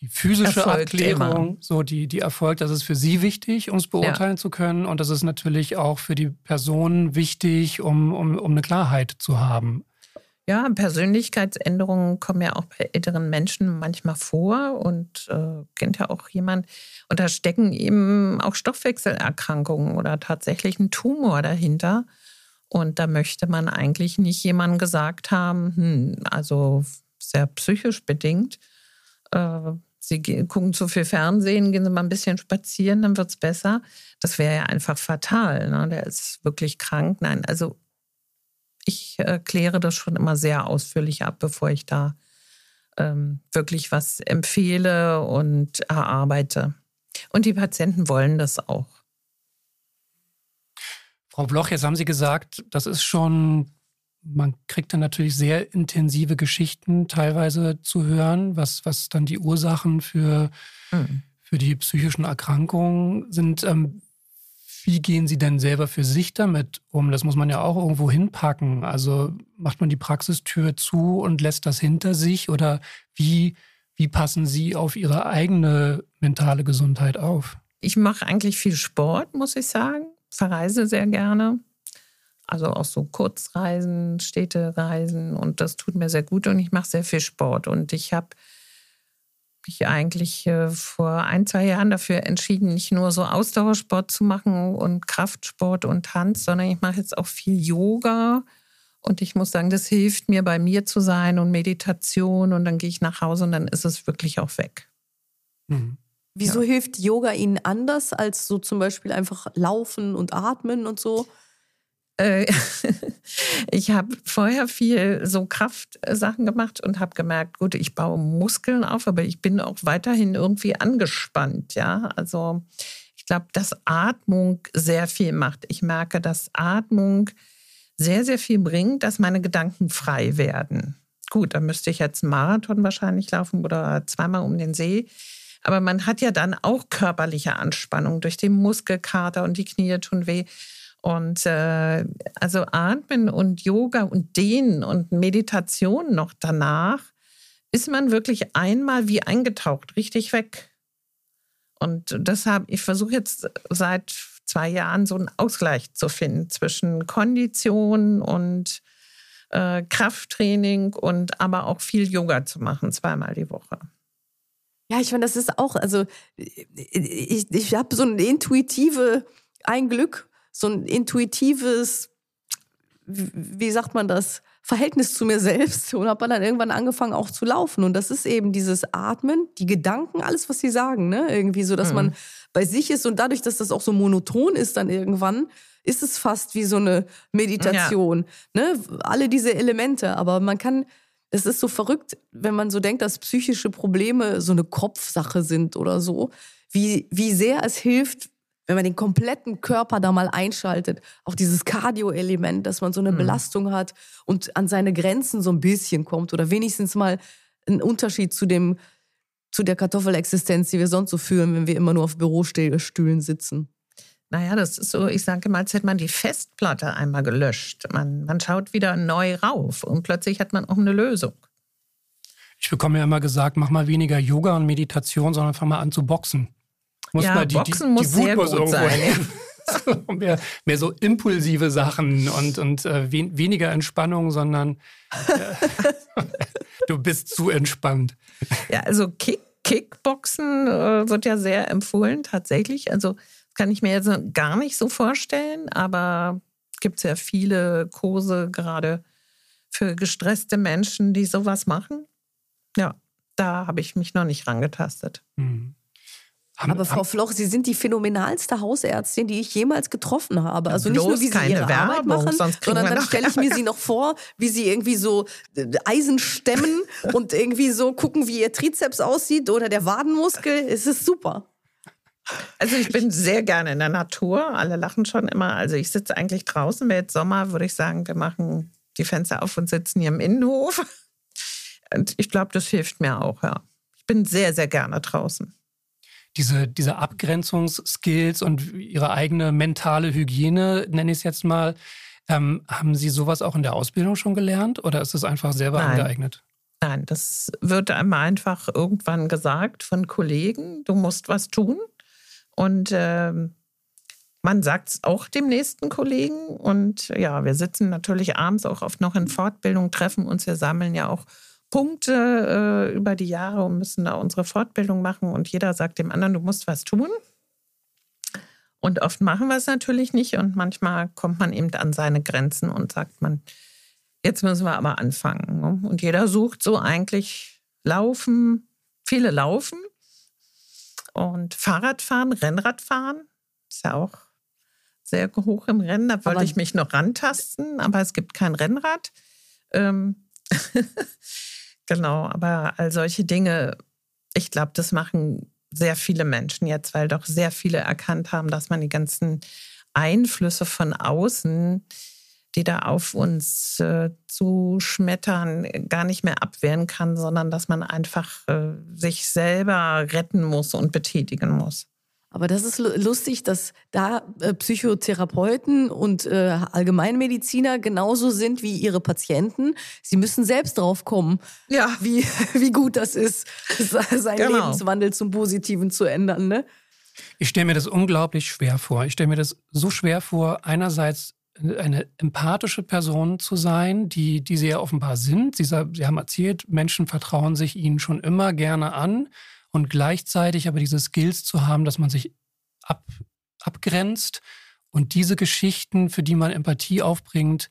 die physische erfolgt Abklärung, immer. so die, die erfolgt, das ist für sie wichtig, um es beurteilen ja. zu können. Und das ist natürlich auch für die Person wichtig, um, um, um eine Klarheit zu haben. Ja, Persönlichkeitsänderungen kommen ja auch bei älteren Menschen manchmal vor und äh, kennt ja auch jemand. Und da stecken eben auch Stoffwechselerkrankungen oder tatsächlich ein Tumor dahinter. Und da möchte man eigentlich nicht jemandem gesagt haben, hm, also sehr psychisch bedingt. Äh, Sie gucken zu viel Fernsehen, gehen Sie mal ein bisschen spazieren, dann wird es besser. Das wäre ja einfach fatal. Ne? Der ist wirklich krank. Nein, also ich äh, kläre das schon immer sehr ausführlich ab, bevor ich da ähm, wirklich was empfehle und erarbeite. Und die Patienten wollen das auch. Frau Bloch, jetzt haben Sie gesagt, das ist schon man kriegt dann natürlich sehr intensive Geschichten teilweise zu hören, was, was dann die Ursachen für, mhm. für die psychischen Erkrankungen sind. Ähm, wie gehen Sie denn selber für sich damit um? Das muss man ja auch irgendwo hinpacken. Also macht man die Praxistür zu und lässt das hinter sich oder wie, wie passen Sie auf Ihre eigene mentale Gesundheit auf? Ich mache eigentlich viel Sport, muss ich sagen. Verreise sehr gerne. Also auch so Kurzreisen, Städtereisen und das tut mir sehr gut und ich mache sehr viel Sport. Und ich habe mich eigentlich äh, vor ein, zwei Jahren dafür entschieden, nicht nur so Ausdauersport zu machen und Kraftsport und Tanz, sondern ich mache jetzt auch viel Yoga. Und ich muss sagen, das hilft mir, bei mir zu sein und Meditation. Und dann gehe ich nach Hause und dann ist es wirklich auch weg. Mhm. Wieso ja. hilft Yoga Ihnen anders als so zum Beispiel einfach Laufen und Atmen und so? Äh, ich habe vorher viel so Kraftsachen gemacht und habe gemerkt, gut, ich baue Muskeln auf, aber ich bin auch weiterhin irgendwie angespannt. Ja, also ich glaube, dass Atmung sehr viel macht. Ich merke, dass Atmung sehr, sehr viel bringt, dass meine Gedanken frei werden. Gut, da müsste ich jetzt einen Marathon wahrscheinlich laufen oder zweimal um den See. Aber man hat ja dann auch körperliche Anspannung durch den Muskelkater und die Knie tun weh. Und äh, also Atmen und Yoga und Dehnen und Meditation noch danach ist man wirklich einmal wie eingetaucht, richtig weg. Und deshalb, ich versuche jetzt seit zwei Jahren so einen Ausgleich zu finden zwischen Kondition und äh, Krafttraining und aber auch viel Yoga zu machen, zweimal die Woche. Ja, ich finde, das ist auch, also ich, ich habe so eine intuitive, ein Glück so ein intuitives, wie sagt man das, Verhältnis zu mir selbst und habe dann irgendwann angefangen auch zu laufen. Und das ist eben dieses Atmen, die Gedanken, alles, was sie sagen, ne? Irgendwie so, dass mhm. man bei sich ist und dadurch, dass das auch so monoton ist dann irgendwann, ist es fast wie so eine Meditation. Ja. Ne? Alle diese Elemente, aber man kann, es ist so verrückt, wenn man so denkt, dass psychische Probleme so eine Kopfsache sind oder so, wie, wie sehr es hilft, wenn man den kompletten Körper da mal einschaltet, auch dieses Cardio-Element, dass man so eine mhm. Belastung hat und an seine Grenzen so ein bisschen kommt oder wenigstens mal einen Unterschied zu dem zu der Kartoffelexistenz, die wir sonst so führen, wenn wir immer nur auf Bürostühlen sitzen. Naja, das ist so, ich sage mal, als hätte man die Festplatte einmal gelöscht. Man, man schaut wieder neu rauf und plötzlich hat man auch eine Lösung. Ich bekomme ja immer gesagt, mach mal weniger Yoga und Meditation, sondern fang mal an zu boxen. Muss ja, die, Boxen die, muss die sehr gut sein. mehr, mehr, so impulsive Sachen und, und äh, wen, weniger Entspannung, sondern äh, du bist zu entspannt. Ja, also Kick, Kickboxen äh, wird ja sehr empfohlen, tatsächlich. Also kann ich mir jetzt gar nicht so vorstellen, aber es gibt ja viele Kurse gerade für gestresste Menschen, die sowas machen. Ja, da habe ich mich noch nicht rangetastet. Mhm. Haben, aber Frau Floch, Sie sind die phänomenalste Hausärztin, die ich jemals getroffen habe. Also nicht nur, wie Sie ihre Werbung, Arbeit machen, sondern dann stelle ich mir Sie noch vor, wie Sie irgendwie so äh, Eisen stemmen und irgendwie so gucken, wie Ihr Trizeps aussieht oder der Wadenmuskel. Es ist super. Also ich bin sehr gerne in der Natur. Alle lachen schon immer. Also ich sitze eigentlich draußen. Wäre jetzt Sommer, würde ich sagen, wir machen die Fenster auf und sitzen hier im Innenhof. Und ich glaube, das hilft mir auch, ja. Ich bin sehr, sehr gerne draußen diese, diese Abgrenzungsskills und ihre eigene mentale Hygiene, nenne ich es jetzt mal, ähm, haben Sie sowas auch in der Ausbildung schon gelernt oder ist es einfach selber Nein. angeeignet? Nein, das wird einem einfach irgendwann gesagt von Kollegen, du musst was tun. Und äh, man sagt es auch dem nächsten Kollegen. Und ja, wir sitzen natürlich abends auch oft noch in Fortbildung, treffen uns, wir sammeln ja auch Punkte äh, über die Jahre und müssen da unsere Fortbildung machen und jeder sagt dem anderen, du musst was tun. Und oft machen wir es natürlich nicht und manchmal kommt man eben an seine Grenzen und sagt man, jetzt müssen wir aber anfangen. Ne? Und jeder sucht so eigentlich Laufen, viele laufen und Fahrradfahren, Rennradfahren, ist ja auch sehr hoch im Rennen. Da wollte ich mich noch rantasten, aber es gibt kein Rennrad. Ähm Genau, aber all solche Dinge, ich glaube, das machen sehr viele Menschen jetzt, weil doch sehr viele erkannt haben, dass man die ganzen Einflüsse von außen, die da auf uns äh, zuschmettern, gar nicht mehr abwehren kann, sondern dass man einfach äh, sich selber retten muss und betätigen muss. Aber das ist lustig, dass da äh, Psychotherapeuten und äh, Allgemeinmediziner genauso sind wie ihre Patienten. Sie müssen selbst drauf kommen, ja. wie, wie gut das ist, seinen genau. Lebenswandel zum Positiven zu ändern. Ne? Ich stelle mir das unglaublich schwer vor. Ich stelle mir das so schwer vor, einerseits eine empathische Person zu sein, die, die sie ja offenbar sind. Sie, sie haben erzählt, Menschen vertrauen sich ihnen schon immer gerne an und gleichzeitig aber diese Skills zu haben, dass man sich ab, abgrenzt und diese Geschichten, für die man Empathie aufbringt,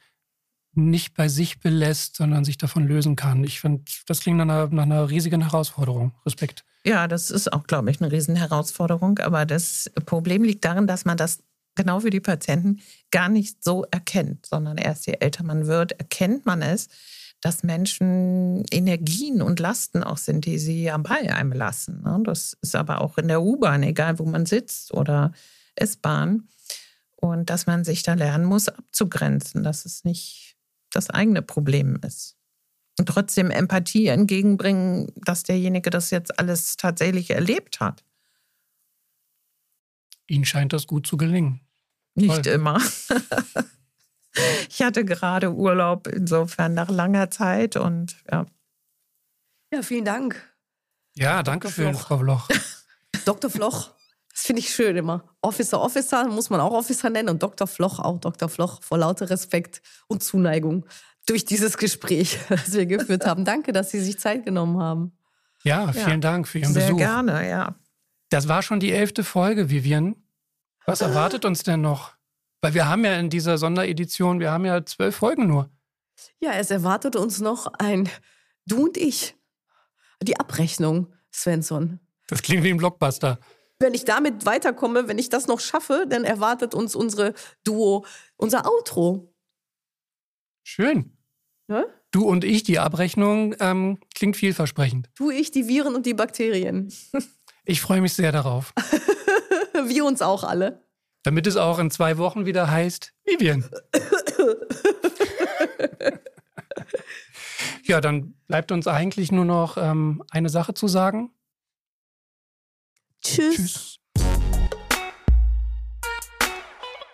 nicht bei sich belässt, sondern sich davon lösen kann. Ich finde, das klingt nach einer, nach einer riesigen Herausforderung. Respekt. Ja, das ist auch, glaube ich, eine riesen Herausforderung. Aber das Problem liegt darin, dass man das genau wie die Patienten gar nicht so erkennt, sondern erst je älter man wird, erkennt man es, dass Menschen Energien und Lasten auch sind, die sie ja bei einem lassen. Ne? Das ist aber auch in der U-Bahn, egal wo man sitzt oder S-Bahn. Und dass man sich da lernen muss, abzugrenzen, dass es nicht das eigene Problem ist. Und trotzdem Empathie entgegenbringen, dass derjenige das jetzt alles tatsächlich erlebt hat. Ihnen scheint das gut zu gelingen. Nicht Toll. immer. ich hatte gerade Urlaub, insofern nach langer Zeit und ja. Ja, vielen Dank. Ja, danke für Frau Floch. Dr. Floch, das finde ich schön immer. Officer, Officer muss man auch Officer nennen und Dr. Floch auch Dr. Floch vor lauter Respekt und Zuneigung durch dieses Gespräch, das wir geführt haben. Danke, dass Sie sich Zeit genommen haben. Ja, vielen ja, Dank für Ihren sehr Besuch. Sehr gerne, ja. Das war schon die elfte Folge, Vivian. Was erwartet uns denn noch? Weil wir haben ja in dieser Sonderedition, wir haben ja zwölf Folgen nur. Ja, es erwartet uns noch ein Du und ich. Die Abrechnung, Svensson. Das klingt wie ein Blockbuster. Wenn ich damit weiterkomme, wenn ich das noch schaffe, dann erwartet uns unsere Duo, unser Outro. Schön. Ja? Du und ich, die Abrechnung, ähm, klingt vielversprechend. Du, ich, die Viren und die Bakterien. ich freue mich sehr darauf. Wir uns auch alle. Damit es auch in zwei Wochen wieder heißt, Vivian. ja, dann bleibt uns eigentlich nur noch ähm, eine Sache zu sagen. Tschüss. Tschüss.